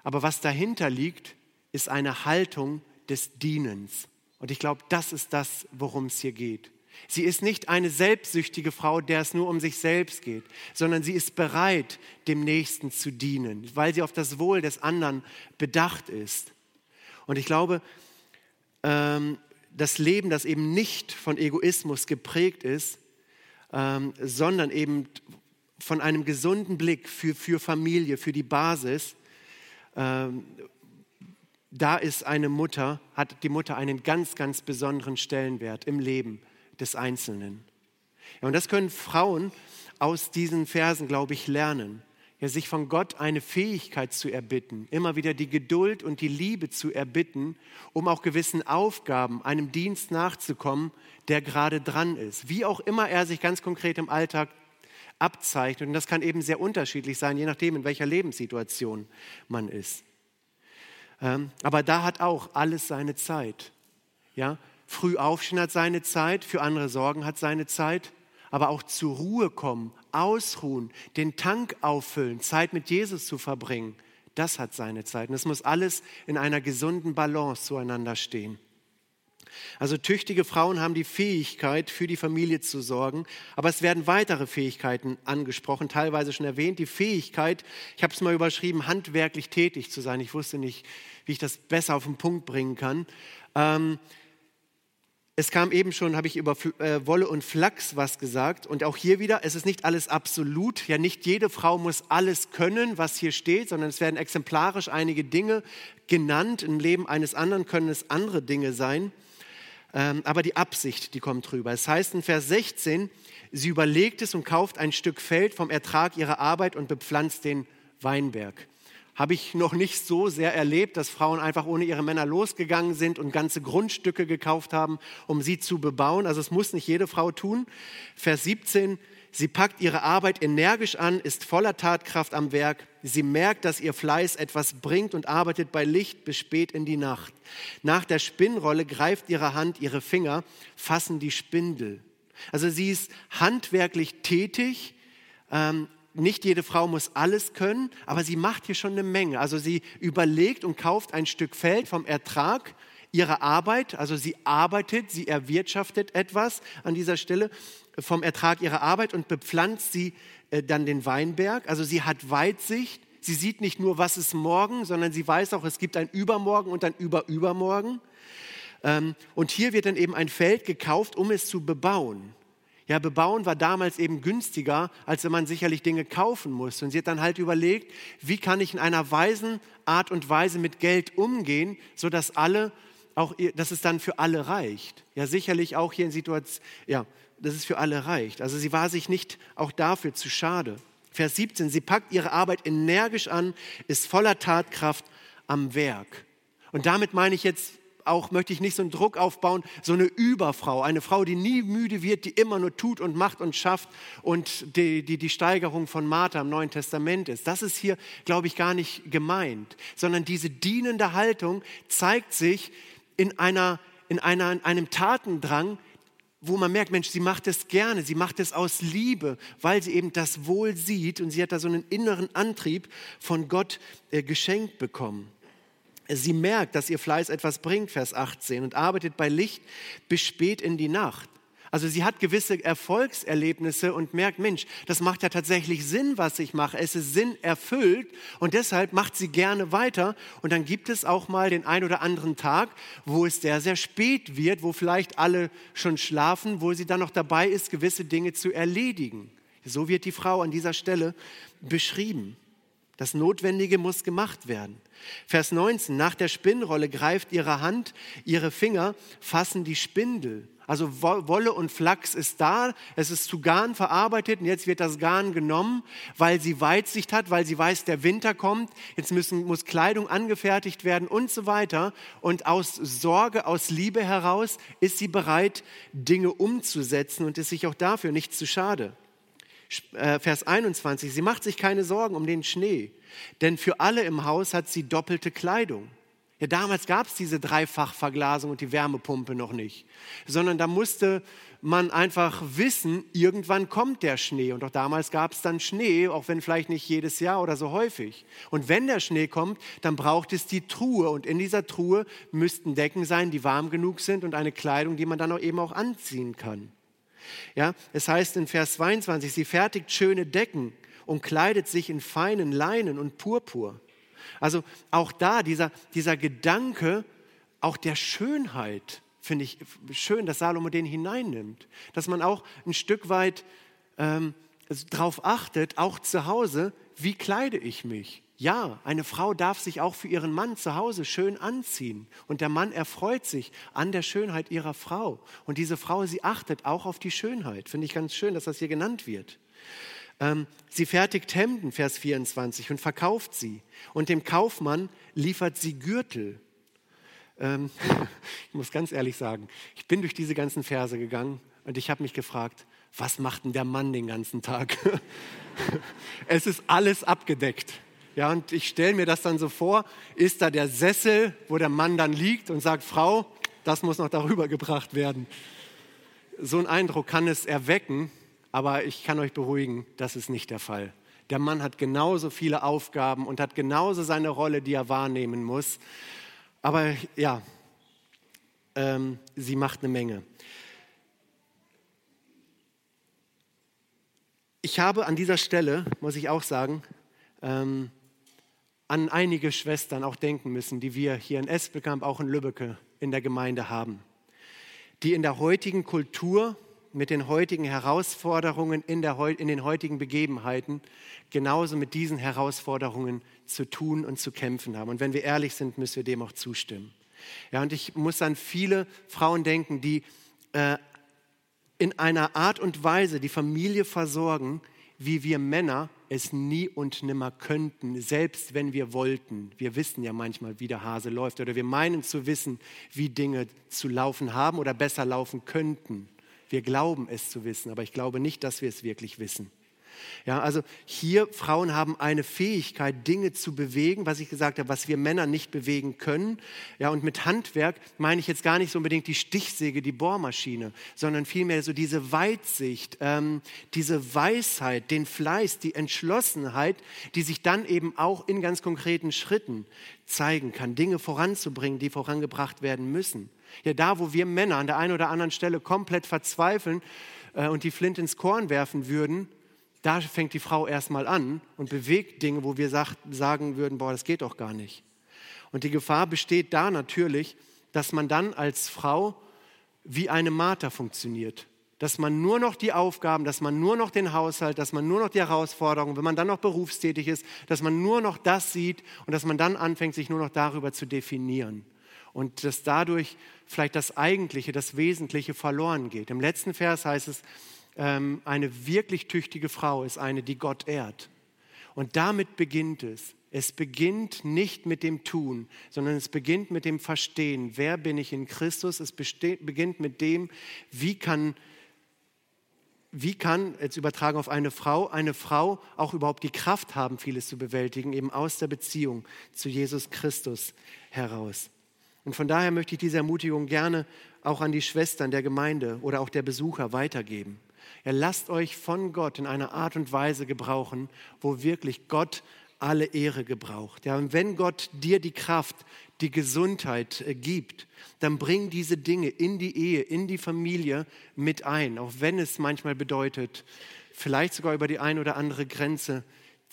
Aber was dahinter liegt, ist eine Haltung des Dienens. Und ich glaube, das ist das, worum es hier geht. Sie ist nicht eine selbstsüchtige Frau, der es nur um sich selbst geht, sondern sie ist bereit, dem Nächsten zu dienen, weil sie auf das Wohl des anderen bedacht ist. Und ich glaube, ähm, das Leben, das eben nicht von Egoismus geprägt ist, ähm, sondern eben von einem gesunden Blick für, für Familie, für die Basis, ähm, da ist eine Mutter, hat die Mutter einen ganz, ganz besonderen Stellenwert im Leben des Einzelnen. Ja, und das können Frauen aus diesen Versen, glaube ich, lernen. Ja, sich von Gott eine Fähigkeit zu erbitten, immer wieder die Geduld und die Liebe zu erbitten, um auch gewissen Aufgaben, einem Dienst nachzukommen, der gerade dran ist. Wie auch immer er sich ganz konkret im Alltag abzeichnet. Und das kann eben sehr unterschiedlich sein, je nachdem, in welcher Lebenssituation man ist. Ähm, aber da hat auch alles seine Zeit. Ja, Früh aufstehen hat seine Zeit, für andere Sorgen hat seine Zeit, aber auch zur Ruhe kommen, ausruhen, den Tank auffüllen, Zeit mit Jesus zu verbringen, das hat seine Zeit. Und es muss alles in einer gesunden Balance zueinander stehen. Also tüchtige Frauen haben die Fähigkeit, für die Familie zu sorgen, aber es werden weitere Fähigkeiten angesprochen, teilweise schon erwähnt. Die Fähigkeit, ich habe es mal überschrieben, handwerklich tätig zu sein. Ich wusste nicht, wie ich das besser auf den Punkt bringen kann. Ähm, es kam eben schon, habe ich über äh, Wolle und Flachs was gesagt. Und auch hier wieder, es ist nicht alles absolut. Ja, nicht jede Frau muss alles können, was hier steht, sondern es werden exemplarisch einige Dinge genannt. Im Leben eines anderen können es andere Dinge sein. Ähm, aber die Absicht, die kommt drüber. Es heißt in Vers 16, sie überlegt es und kauft ein Stück Feld vom Ertrag ihrer Arbeit und bepflanzt den Weinberg. Habe ich noch nicht so sehr erlebt, dass Frauen einfach ohne ihre Männer losgegangen sind und ganze Grundstücke gekauft haben, um sie zu bebauen. Also es muss nicht jede Frau tun. Vers 17, Sie packt ihre Arbeit energisch an, ist voller Tatkraft am Werk. Sie merkt, dass ihr Fleiß etwas bringt und arbeitet bei Licht bis spät in die Nacht. Nach der Spinnrolle greift ihre Hand, ihre Finger fassen die Spindel. Also sie ist handwerklich tätig. Ähm, nicht jede Frau muss alles können, aber sie macht hier schon eine Menge. Also sie überlegt und kauft ein Stück Feld vom Ertrag ihrer Arbeit, also sie arbeitet, sie erwirtschaftet etwas an dieser Stelle vom Ertrag ihrer Arbeit und bepflanzt sie äh, dann den Weinberg. Also sie hat Weitsicht. Sie sieht nicht nur, was ist morgen, sondern sie weiß auch, es gibt ein Übermorgen und ein Überübermorgen. Ähm, und hier wird dann eben ein Feld gekauft, um es zu bebauen. Ja, bebauen war damals eben günstiger, als wenn man sicherlich Dinge kaufen muss. Und sie hat dann halt überlegt, wie kann ich in einer weisen Art und Weise mit Geld umgehen, sodass alle auch, dass es dann für alle reicht. Ja, sicherlich auch hier in Situationen, ja, dass es für alle reicht. Also sie war sich nicht auch dafür zu schade. Vers 17, sie packt ihre Arbeit energisch an, ist voller Tatkraft am Werk. Und damit meine ich jetzt auch, möchte ich nicht so einen Druck aufbauen, so eine Überfrau, eine Frau, die nie müde wird, die immer nur tut und macht und schafft und die, die, die Steigerung von Martha im Neuen Testament ist. Das ist hier, glaube ich, gar nicht gemeint, sondern diese dienende Haltung zeigt sich in, einer, in, einer, in einem Tatendrang, wo man merkt, Mensch, sie macht es gerne, sie macht es aus Liebe, weil sie eben das Wohl sieht und sie hat da so einen inneren Antrieb von Gott äh, geschenkt bekommen. Sie merkt, dass ihr Fleiß etwas bringt, Vers 18, und arbeitet bei Licht bis spät in die Nacht. Also sie hat gewisse Erfolgserlebnisse und merkt, Mensch, das macht ja tatsächlich Sinn, was ich mache. Es ist Sinn erfüllt und deshalb macht sie gerne weiter. Und dann gibt es auch mal den ein oder anderen Tag, wo es sehr, sehr spät wird, wo vielleicht alle schon schlafen, wo sie dann noch dabei ist, gewisse Dinge zu erledigen. So wird die Frau an dieser Stelle beschrieben. Das Notwendige muss gemacht werden. Vers 19, nach der Spinnrolle greift ihre Hand, ihre Finger fassen die Spindel. Also Wolle und Flachs ist da, es ist zu Garn verarbeitet und jetzt wird das Garn genommen, weil sie Weitsicht hat, weil sie weiß, der Winter kommt, jetzt müssen, muss Kleidung angefertigt werden und so weiter. Und aus Sorge, aus Liebe heraus ist sie bereit, Dinge umzusetzen und ist sich auch dafür nicht zu schade. Äh, Vers 21, sie macht sich keine Sorgen um den Schnee, denn für alle im Haus hat sie doppelte Kleidung. Ja, damals gab es diese Dreifachverglasung und die Wärmepumpe noch nicht, sondern da musste man einfach wissen, irgendwann kommt der Schnee. Und auch damals gab es dann Schnee, auch wenn vielleicht nicht jedes Jahr oder so häufig. Und wenn der Schnee kommt, dann braucht es die Truhe. Und in dieser Truhe müssten Decken sein, die warm genug sind und eine Kleidung, die man dann auch eben auch anziehen kann. Ja, es heißt in Vers 22, sie fertigt schöne Decken und kleidet sich in feinen Leinen und Purpur. Also auch da dieser, dieser Gedanke auch der Schönheit, finde ich schön, dass Salomo den hineinnimmt. Dass man auch ein Stück weit ähm, darauf achtet, auch zu Hause, wie kleide ich mich? Ja, eine Frau darf sich auch für ihren Mann zu Hause schön anziehen. Und der Mann erfreut sich an der Schönheit ihrer Frau. Und diese Frau, sie achtet auch auf die Schönheit. Finde ich ganz schön, dass das hier genannt wird. Ähm, sie fertigt Hemden, Vers 24, und verkauft sie. Und dem Kaufmann liefert sie Gürtel. Ähm, <laughs> ich muss ganz ehrlich sagen, ich bin durch diese ganzen Verse gegangen und ich habe mich gefragt, was macht denn der Mann den ganzen Tag? <laughs> es ist alles abgedeckt. Ja, und ich stelle mir das dann so vor, ist da der Sessel, wo der Mann dann liegt und sagt, Frau, das muss noch darüber gebracht werden. So einen Eindruck kann es erwecken, aber ich kann euch beruhigen, das ist nicht der Fall. Der Mann hat genauso viele Aufgaben und hat genauso seine Rolle, die er wahrnehmen muss. Aber ja, ähm, sie macht eine Menge. Ich habe an dieser Stelle, muss ich auch sagen, ähm, an einige Schwestern auch denken müssen, die wir hier in Espelkamp, auch in Lübbecke in der Gemeinde haben, die in der heutigen Kultur mit den heutigen Herausforderungen in, der, in den heutigen Begebenheiten genauso mit diesen Herausforderungen zu tun und zu kämpfen haben. Und wenn wir ehrlich sind, müssen wir dem auch zustimmen. Ja, und ich muss an viele Frauen denken, die äh, in einer Art und Weise die Familie versorgen, wie wir Männer es nie und nimmer könnten, selbst wenn wir wollten. Wir wissen ja manchmal, wie der Hase läuft oder wir meinen zu wissen, wie Dinge zu laufen haben oder besser laufen könnten. Wir glauben es zu wissen, aber ich glaube nicht, dass wir es wirklich wissen. Ja, also hier, Frauen haben eine Fähigkeit, Dinge zu bewegen, was ich gesagt habe, was wir Männer nicht bewegen können. Ja, und mit Handwerk meine ich jetzt gar nicht so unbedingt die Stichsäge, die Bohrmaschine, sondern vielmehr so diese Weitsicht, ähm, diese Weisheit, den Fleiß, die Entschlossenheit, die sich dann eben auch in ganz konkreten Schritten zeigen kann, Dinge voranzubringen, die vorangebracht werden müssen. Ja, da, wo wir Männer an der einen oder anderen Stelle komplett verzweifeln äh, und die Flint ins Korn werfen würden, da fängt die Frau erstmal an und bewegt Dinge, wo wir sag, sagen würden, boah, das geht doch gar nicht. Und die Gefahr besteht da natürlich, dass man dann als Frau wie eine Marter funktioniert. Dass man nur noch die Aufgaben, dass man nur noch den Haushalt, dass man nur noch die Herausforderungen, wenn man dann noch berufstätig ist, dass man nur noch das sieht und dass man dann anfängt, sich nur noch darüber zu definieren. Und dass dadurch vielleicht das Eigentliche, das Wesentliche verloren geht. Im letzten Vers heißt es, ähm, eine wirklich tüchtige Frau ist eine, die Gott ehrt. Und damit beginnt es. Es beginnt nicht mit dem Tun, sondern es beginnt mit dem Verstehen. Wer bin ich in Christus? Es beginnt mit dem, wie kann, wie kann, jetzt übertragen auf eine Frau, eine Frau auch überhaupt die Kraft haben, vieles zu bewältigen, eben aus der Beziehung zu Jesus Christus heraus. Und von daher möchte ich diese Ermutigung gerne auch an die Schwestern der Gemeinde oder auch der Besucher weitergeben. Ja, lasst euch von Gott in einer Art und Weise gebrauchen, wo wirklich Gott alle Ehre gebraucht. Ja, und wenn Gott dir die Kraft, die Gesundheit äh, gibt, dann bring diese Dinge in die Ehe, in die Familie mit ein, auch wenn es manchmal bedeutet, vielleicht sogar über die ein oder andere Grenze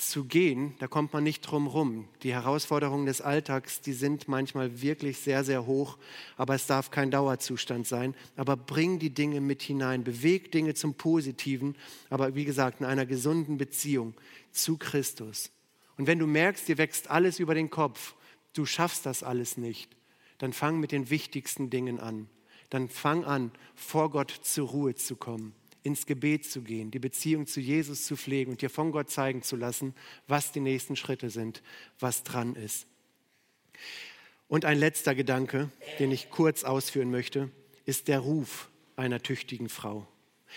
zu gehen, da kommt man nicht drum rum. Die Herausforderungen des Alltags, die sind manchmal wirklich sehr, sehr hoch, aber es darf kein Dauerzustand sein. Aber bring die Dinge mit hinein, beweg Dinge zum Positiven, aber wie gesagt, in einer gesunden Beziehung zu Christus. Und wenn du merkst, dir wächst alles über den Kopf, du schaffst das alles nicht, dann fang mit den wichtigsten Dingen an. Dann fang an, vor Gott zur Ruhe zu kommen ins Gebet zu gehen, die Beziehung zu Jesus zu pflegen und dir von Gott zeigen zu lassen, was die nächsten Schritte sind, was dran ist. Und ein letzter Gedanke, den ich kurz ausführen möchte, ist der Ruf einer tüchtigen Frau.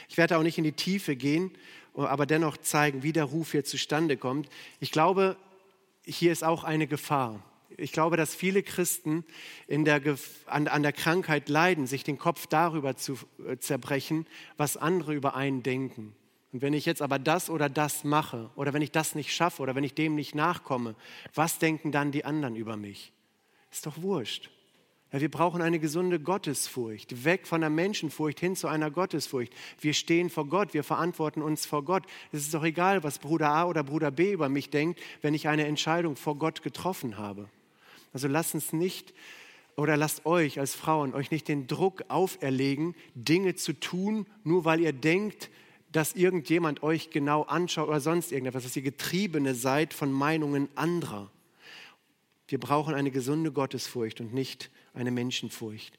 Ich werde auch nicht in die Tiefe gehen, aber dennoch zeigen, wie der Ruf hier zustande kommt. Ich glaube, hier ist auch eine Gefahr ich glaube, dass viele Christen der, an, an, der Krankheit leiden, sich den Kopf darüber zu äh, zerbrechen, was andere über einen denken. Und wenn ich jetzt aber das oder das mache oder wenn ich das nicht schaffe oder wenn ich dem nicht nachkomme, was denken dann die anderen über mich? Ist doch wurscht. Ja, wir brauchen eine gesunde Gottesfurcht, weg von der Menschenfurcht hin zu einer Gottesfurcht. Wir stehen vor Gott, wir verantworten uns vor Gott. Es ist doch egal, was Bruder A oder Bruder B über mich denkt, wenn ich eine Entscheidung vor Gott getroffen habe. Also lasst uns nicht oder lasst euch als Frauen euch nicht den Druck auferlegen, Dinge zu tun, nur weil ihr denkt, dass irgendjemand euch genau anschaut oder sonst irgendetwas, dass ihr Getriebene seid von Meinungen anderer. Wir brauchen eine gesunde Gottesfurcht und nicht eine Menschenfurcht.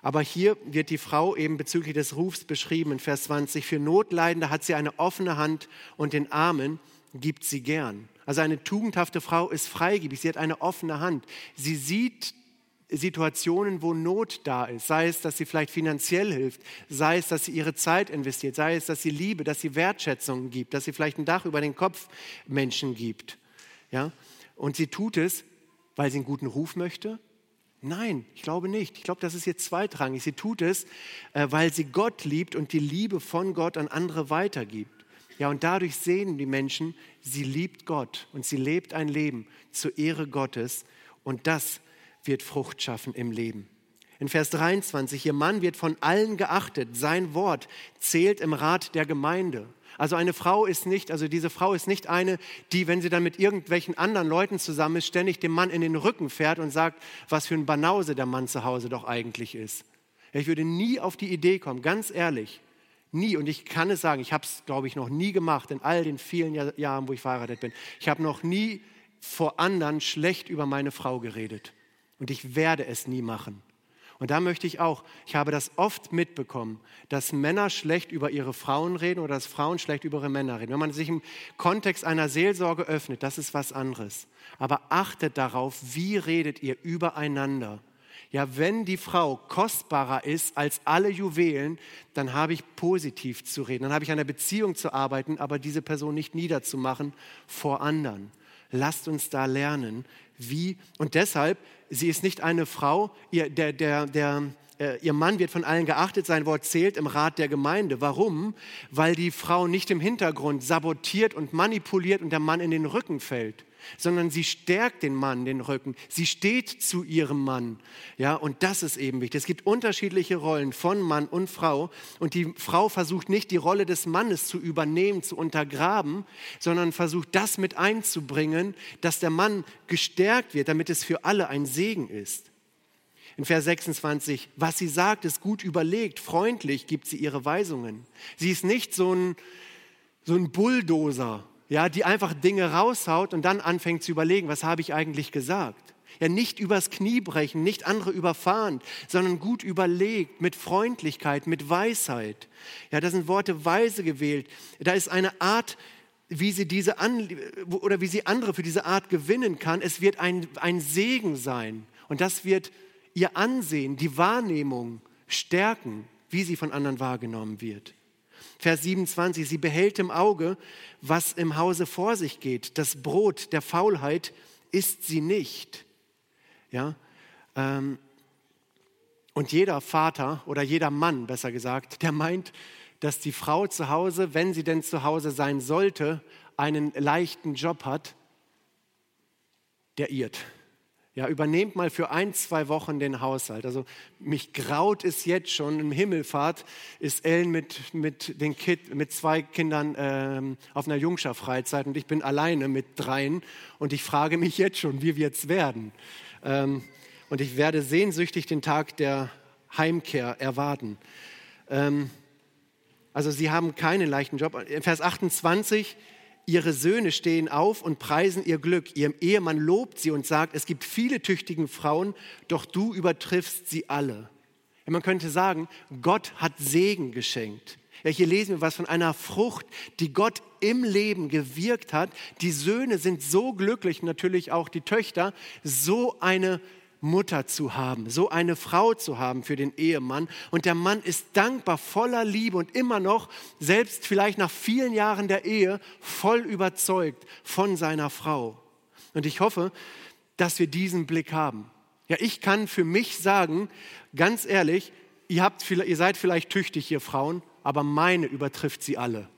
Aber hier wird die Frau eben bezüglich des Rufs beschrieben in Vers 20. Für Notleidende hat sie eine offene Hand und den Armen gibt sie gern. Also eine tugendhafte Frau ist freigebig, sie hat eine offene Hand. Sie sieht Situationen, wo Not da ist, sei es, dass sie vielleicht finanziell hilft, sei es, dass sie ihre Zeit investiert, sei es, dass sie Liebe, dass sie Wertschätzung gibt, dass sie vielleicht ein Dach über den Kopf Menschen gibt. Ja? Und sie tut es, weil sie einen guten Ruf möchte? Nein, ich glaube nicht. Ich glaube, das ist jetzt zweitrangig. Sie tut es, äh, weil sie Gott liebt und die Liebe von Gott an andere weitergibt. Ja, und dadurch sehen die Menschen, sie liebt Gott und sie lebt ein Leben zur Ehre Gottes und das wird Frucht schaffen im Leben. In Vers 23, ihr Mann wird von allen geachtet, sein Wort zählt im Rat der Gemeinde. Also eine Frau ist nicht, also diese Frau ist nicht eine, die, wenn sie dann mit irgendwelchen anderen Leuten zusammen ist, ständig dem Mann in den Rücken fährt und sagt, was für ein Banause der Mann zu Hause doch eigentlich ist. Ich würde nie auf die Idee kommen, ganz ehrlich, nie. Und ich kann es sagen, ich habe es, glaube ich, noch nie gemacht in all den vielen Jahren, wo ich verheiratet bin. Ich habe noch nie vor anderen schlecht über meine Frau geredet. Und ich werde es nie machen. Und da möchte ich auch, ich habe das oft mitbekommen, dass Männer schlecht über ihre Frauen reden oder dass Frauen schlecht über ihre Männer reden. Wenn man sich im Kontext einer Seelsorge öffnet, das ist was anderes. Aber achtet darauf, wie redet ihr übereinander. Ja, wenn die Frau kostbarer ist als alle Juwelen, dann habe ich positiv zu reden, dann habe ich an der Beziehung zu arbeiten, aber diese Person nicht niederzumachen vor anderen. Lasst uns da lernen, wie, und deshalb, sie ist nicht eine Frau, ihr, der, der, der, äh, ihr Mann wird von allen geachtet, sein Wort zählt im Rat der Gemeinde. Warum? Weil die Frau nicht im Hintergrund sabotiert und manipuliert und der Mann in den Rücken fällt sondern sie stärkt den Mann, den Rücken. Sie steht zu ihrem Mann. Ja, und das ist eben wichtig. Es gibt unterschiedliche Rollen von Mann und Frau. Und die Frau versucht nicht, die Rolle des Mannes zu übernehmen, zu untergraben, sondern versucht, das mit einzubringen, dass der Mann gestärkt wird, damit es für alle ein Segen ist. In Vers 26, was sie sagt, ist gut überlegt, freundlich gibt sie ihre Weisungen. Sie ist nicht so ein, so ein Bulldozer, ja, die einfach Dinge raushaut und dann anfängt zu überlegen, was habe ich eigentlich gesagt? Ja, nicht übers Knie brechen, nicht andere überfahren, sondern gut überlegt, mit Freundlichkeit, mit Weisheit. Ja, da sind Worte weise gewählt. Da ist eine Art, wie sie diese an, oder wie sie andere für diese Art gewinnen kann. Es wird ein, ein Segen sein und das wird ihr Ansehen, die Wahrnehmung stärken, wie sie von anderen wahrgenommen wird. Vers 27, sie behält im Auge, was im Hause vor sich geht. Das Brot der Faulheit isst sie nicht. Ja, ähm, und jeder Vater oder jeder Mann, besser gesagt, der meint, dass die Frau zu Hause, wenn sie denn zu Hause sein sollte, einen leichten Job hat, der irrt. Ja, übernehmt mal für ein, zwei Wochen den Haushalt. Also mich graut es jetzt schon. Im Himmelfahrt ist Ellen mit, mit, den Kid, mit zwei Kindern ähm, auf einer Jungscher-Freizeit und ich bin alleine mit dreien und ich frage mich jetzt schon, wie wir es werden. Ähm, und ich werde sehnsüchtig den Tag der Heimkehr erwarten. Ähm, also sie haben keinen leichten Job. In Vers 28 Ihre Söhne stehen auf und preisen ihr Glück. Ihr Ehemann lobt sie und sagt, es gibt viele tüchtigen Frauen, doch du übertriffst sie alle. Ja, man könnte sagen, Gott hat Segen geschenkt. Ja, hier lesen wir was von einer Frucht, die Gott im Leben gewirkt hat. Die Söhne sind so glücklich, natürlich auch die Töchter, so eine Mutter zu haben, so eine Frau zu haben für den Ehemann. Und der Mann ist dankbar, voller Liebe und immer noch, selbst vielleicht nach vielen Jahren der Ehe, voll überzeugt von seiner Frau. Und ich hoffe, dass wir diesen Blick haben. Ja, ich kann für mich sagen, ganz ehrlich, ihr, habt, ihr seid vielleicht tüchtig, ihr Frauen, aber meine übertrifft sie alle.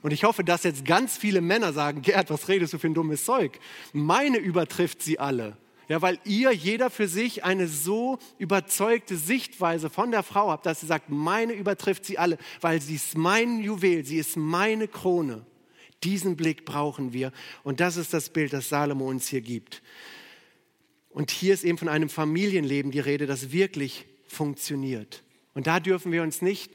Und ich hoffe, dass jetzt ganz viele Männer sagen, Gerd, was redest du für ein dummes Zeug? Meine übertrifft sie alle. Ja, weil ihr jeder für sich eine so überzeugte Sichtweise von der Frau habt, dass sie sagt, meine übertrifft sie alle, weil sie ist mein Juwel, sie ist meine Krone. Diesen Blick brauchen wir. Und das ist das Bild, das Salomo uns hier gibt. Und hier ist eben von einem Familienleben die Rede, das wirklich funktioniert. Und da dürfen wir uns nicht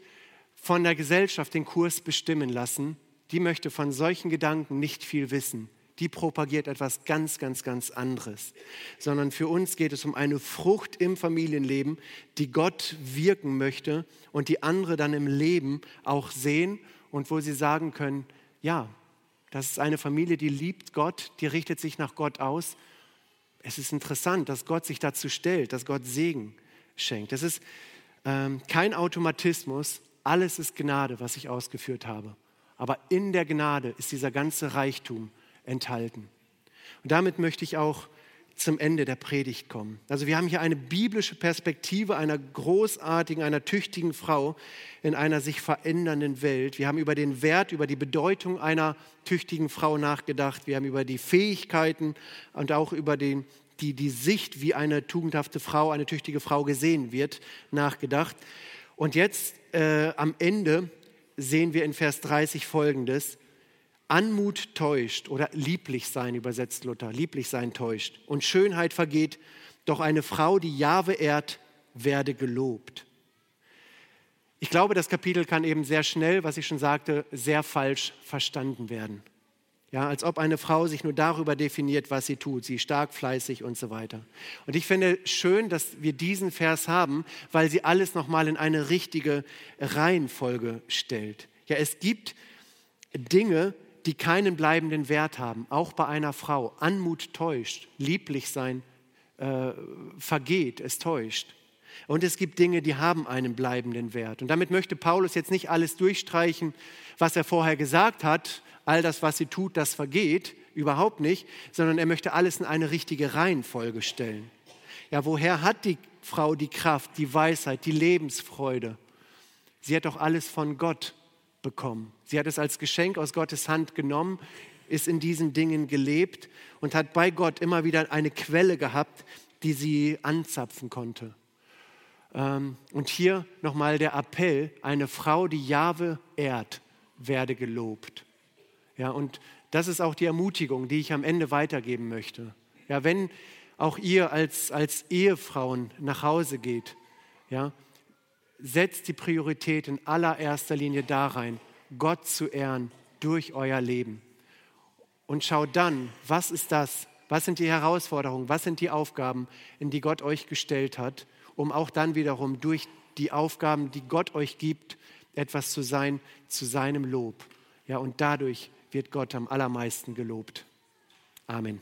von der Gesellschaft den Kurs bestimmen lassen. Die möchte von solchen Gedanken nicht viel wissen die propagiert etwas ganz, ganz, ganz anderes. Sondern für uns geht es um eine Frucht im Familienleben, die Gott wirken möchte und die andere dann im Leben auch sehen und wo sie sagen können, ja, das ist eine Familie, die liebt Gott, die richtet sich nach Gott aus. Es ist interessant, dass Gott sich dazu stellt, dass Gott Segen schenkt. Das ist ähm, kein Automatismus, alles ist Gnade, was ich ausgeführt habe. Aber in der Gnade ist dieser ganze Reichtum enthalten. Und damit möchte ich auch zum Ende der Predigt kommen. Also wir haben hier eine biblische Perspektive einer großartigen, einer tüchtigen Frau in einer sich verändernden Welt. Wir haben über den Wert, über die Bedeutung einer tüchtigen Frau nachgedacht. Wir haben über die Fähigkeiten und auch über den die, die Sicht, wie eine tugendhafte Frau, eine tüchtige Frau gesehen wird, nachgedacht. Und jetzt äh, am Ende sehen wir in Vers 30 folgendes. Anmut täuscht oder lieblich sein, übersetzt Luther, lieblich sein täuscht. Und Schönheit vergeht, doch eine Frau, die Jahwe ehrt, werde gelobt. Ich glaube, das Kapitel kann eben sehr schnell, was ich schon sagte, sehr falsch verstanden werden. Ja, als ob eine Frau sich nur darüber definiert, was sie tut. Sie ist stark, fleißig und so weiter. Und ich finde schön, dass wir diesen Vers haben, weil sie alles nochmal in eine richtige Reihenfolge stellt. Ja, es gibt Dinge, die keinen bleibenden Wert haben, auch bei einer Frau. Anmut täuscht, lieblich sein äh, vergeht, es täuscht. Und es gibt Dinge, die haben einen bleibenden Wert. Und damit möchte Paulus jetzt nicht alles durchstreichen, was er vorher gesagt hat, all das, was sie tut, das vergeht, überhaupt nicht, sondern er möchte alles in eine richtige Reihenfolge stellen. Ja, woher hat die Frau die Kraft, die Weisheit, die Lebensfreude? Sie hat doch alles von Gott bekommen. Sie hat es als Geschenk aus Gottes Hand genommen, ist in diesen Dingen gelebt und hat bei Gott immer wieder eine Quelle gehabt, die sie anzapfen konnte. Ähm, und hier nochmal der Appell, eine Frau, die Jahwe ehrt, werde gelobt. Ja, und das ist auch die Ermutigung, die ich am Ende weitergeben möchte. Ja, wenn auch ihr als, als Ehefrauen nach Hause geht, ja, setzt die Priorität in allererster Linie da rein, Gott zu ehren durch euer Leben. Und schaut dann, was ist das? Was sind die Herausforderungen? Was sind die Aufgaben, in die Gott euch gestellt hat, um auch dann wiederum durch die Aufgaben, die Gott euch gibt, etwas zu sein zu seinem Lob. Ja, und dadurch wird Gott am allermeisten gelobt. Amen.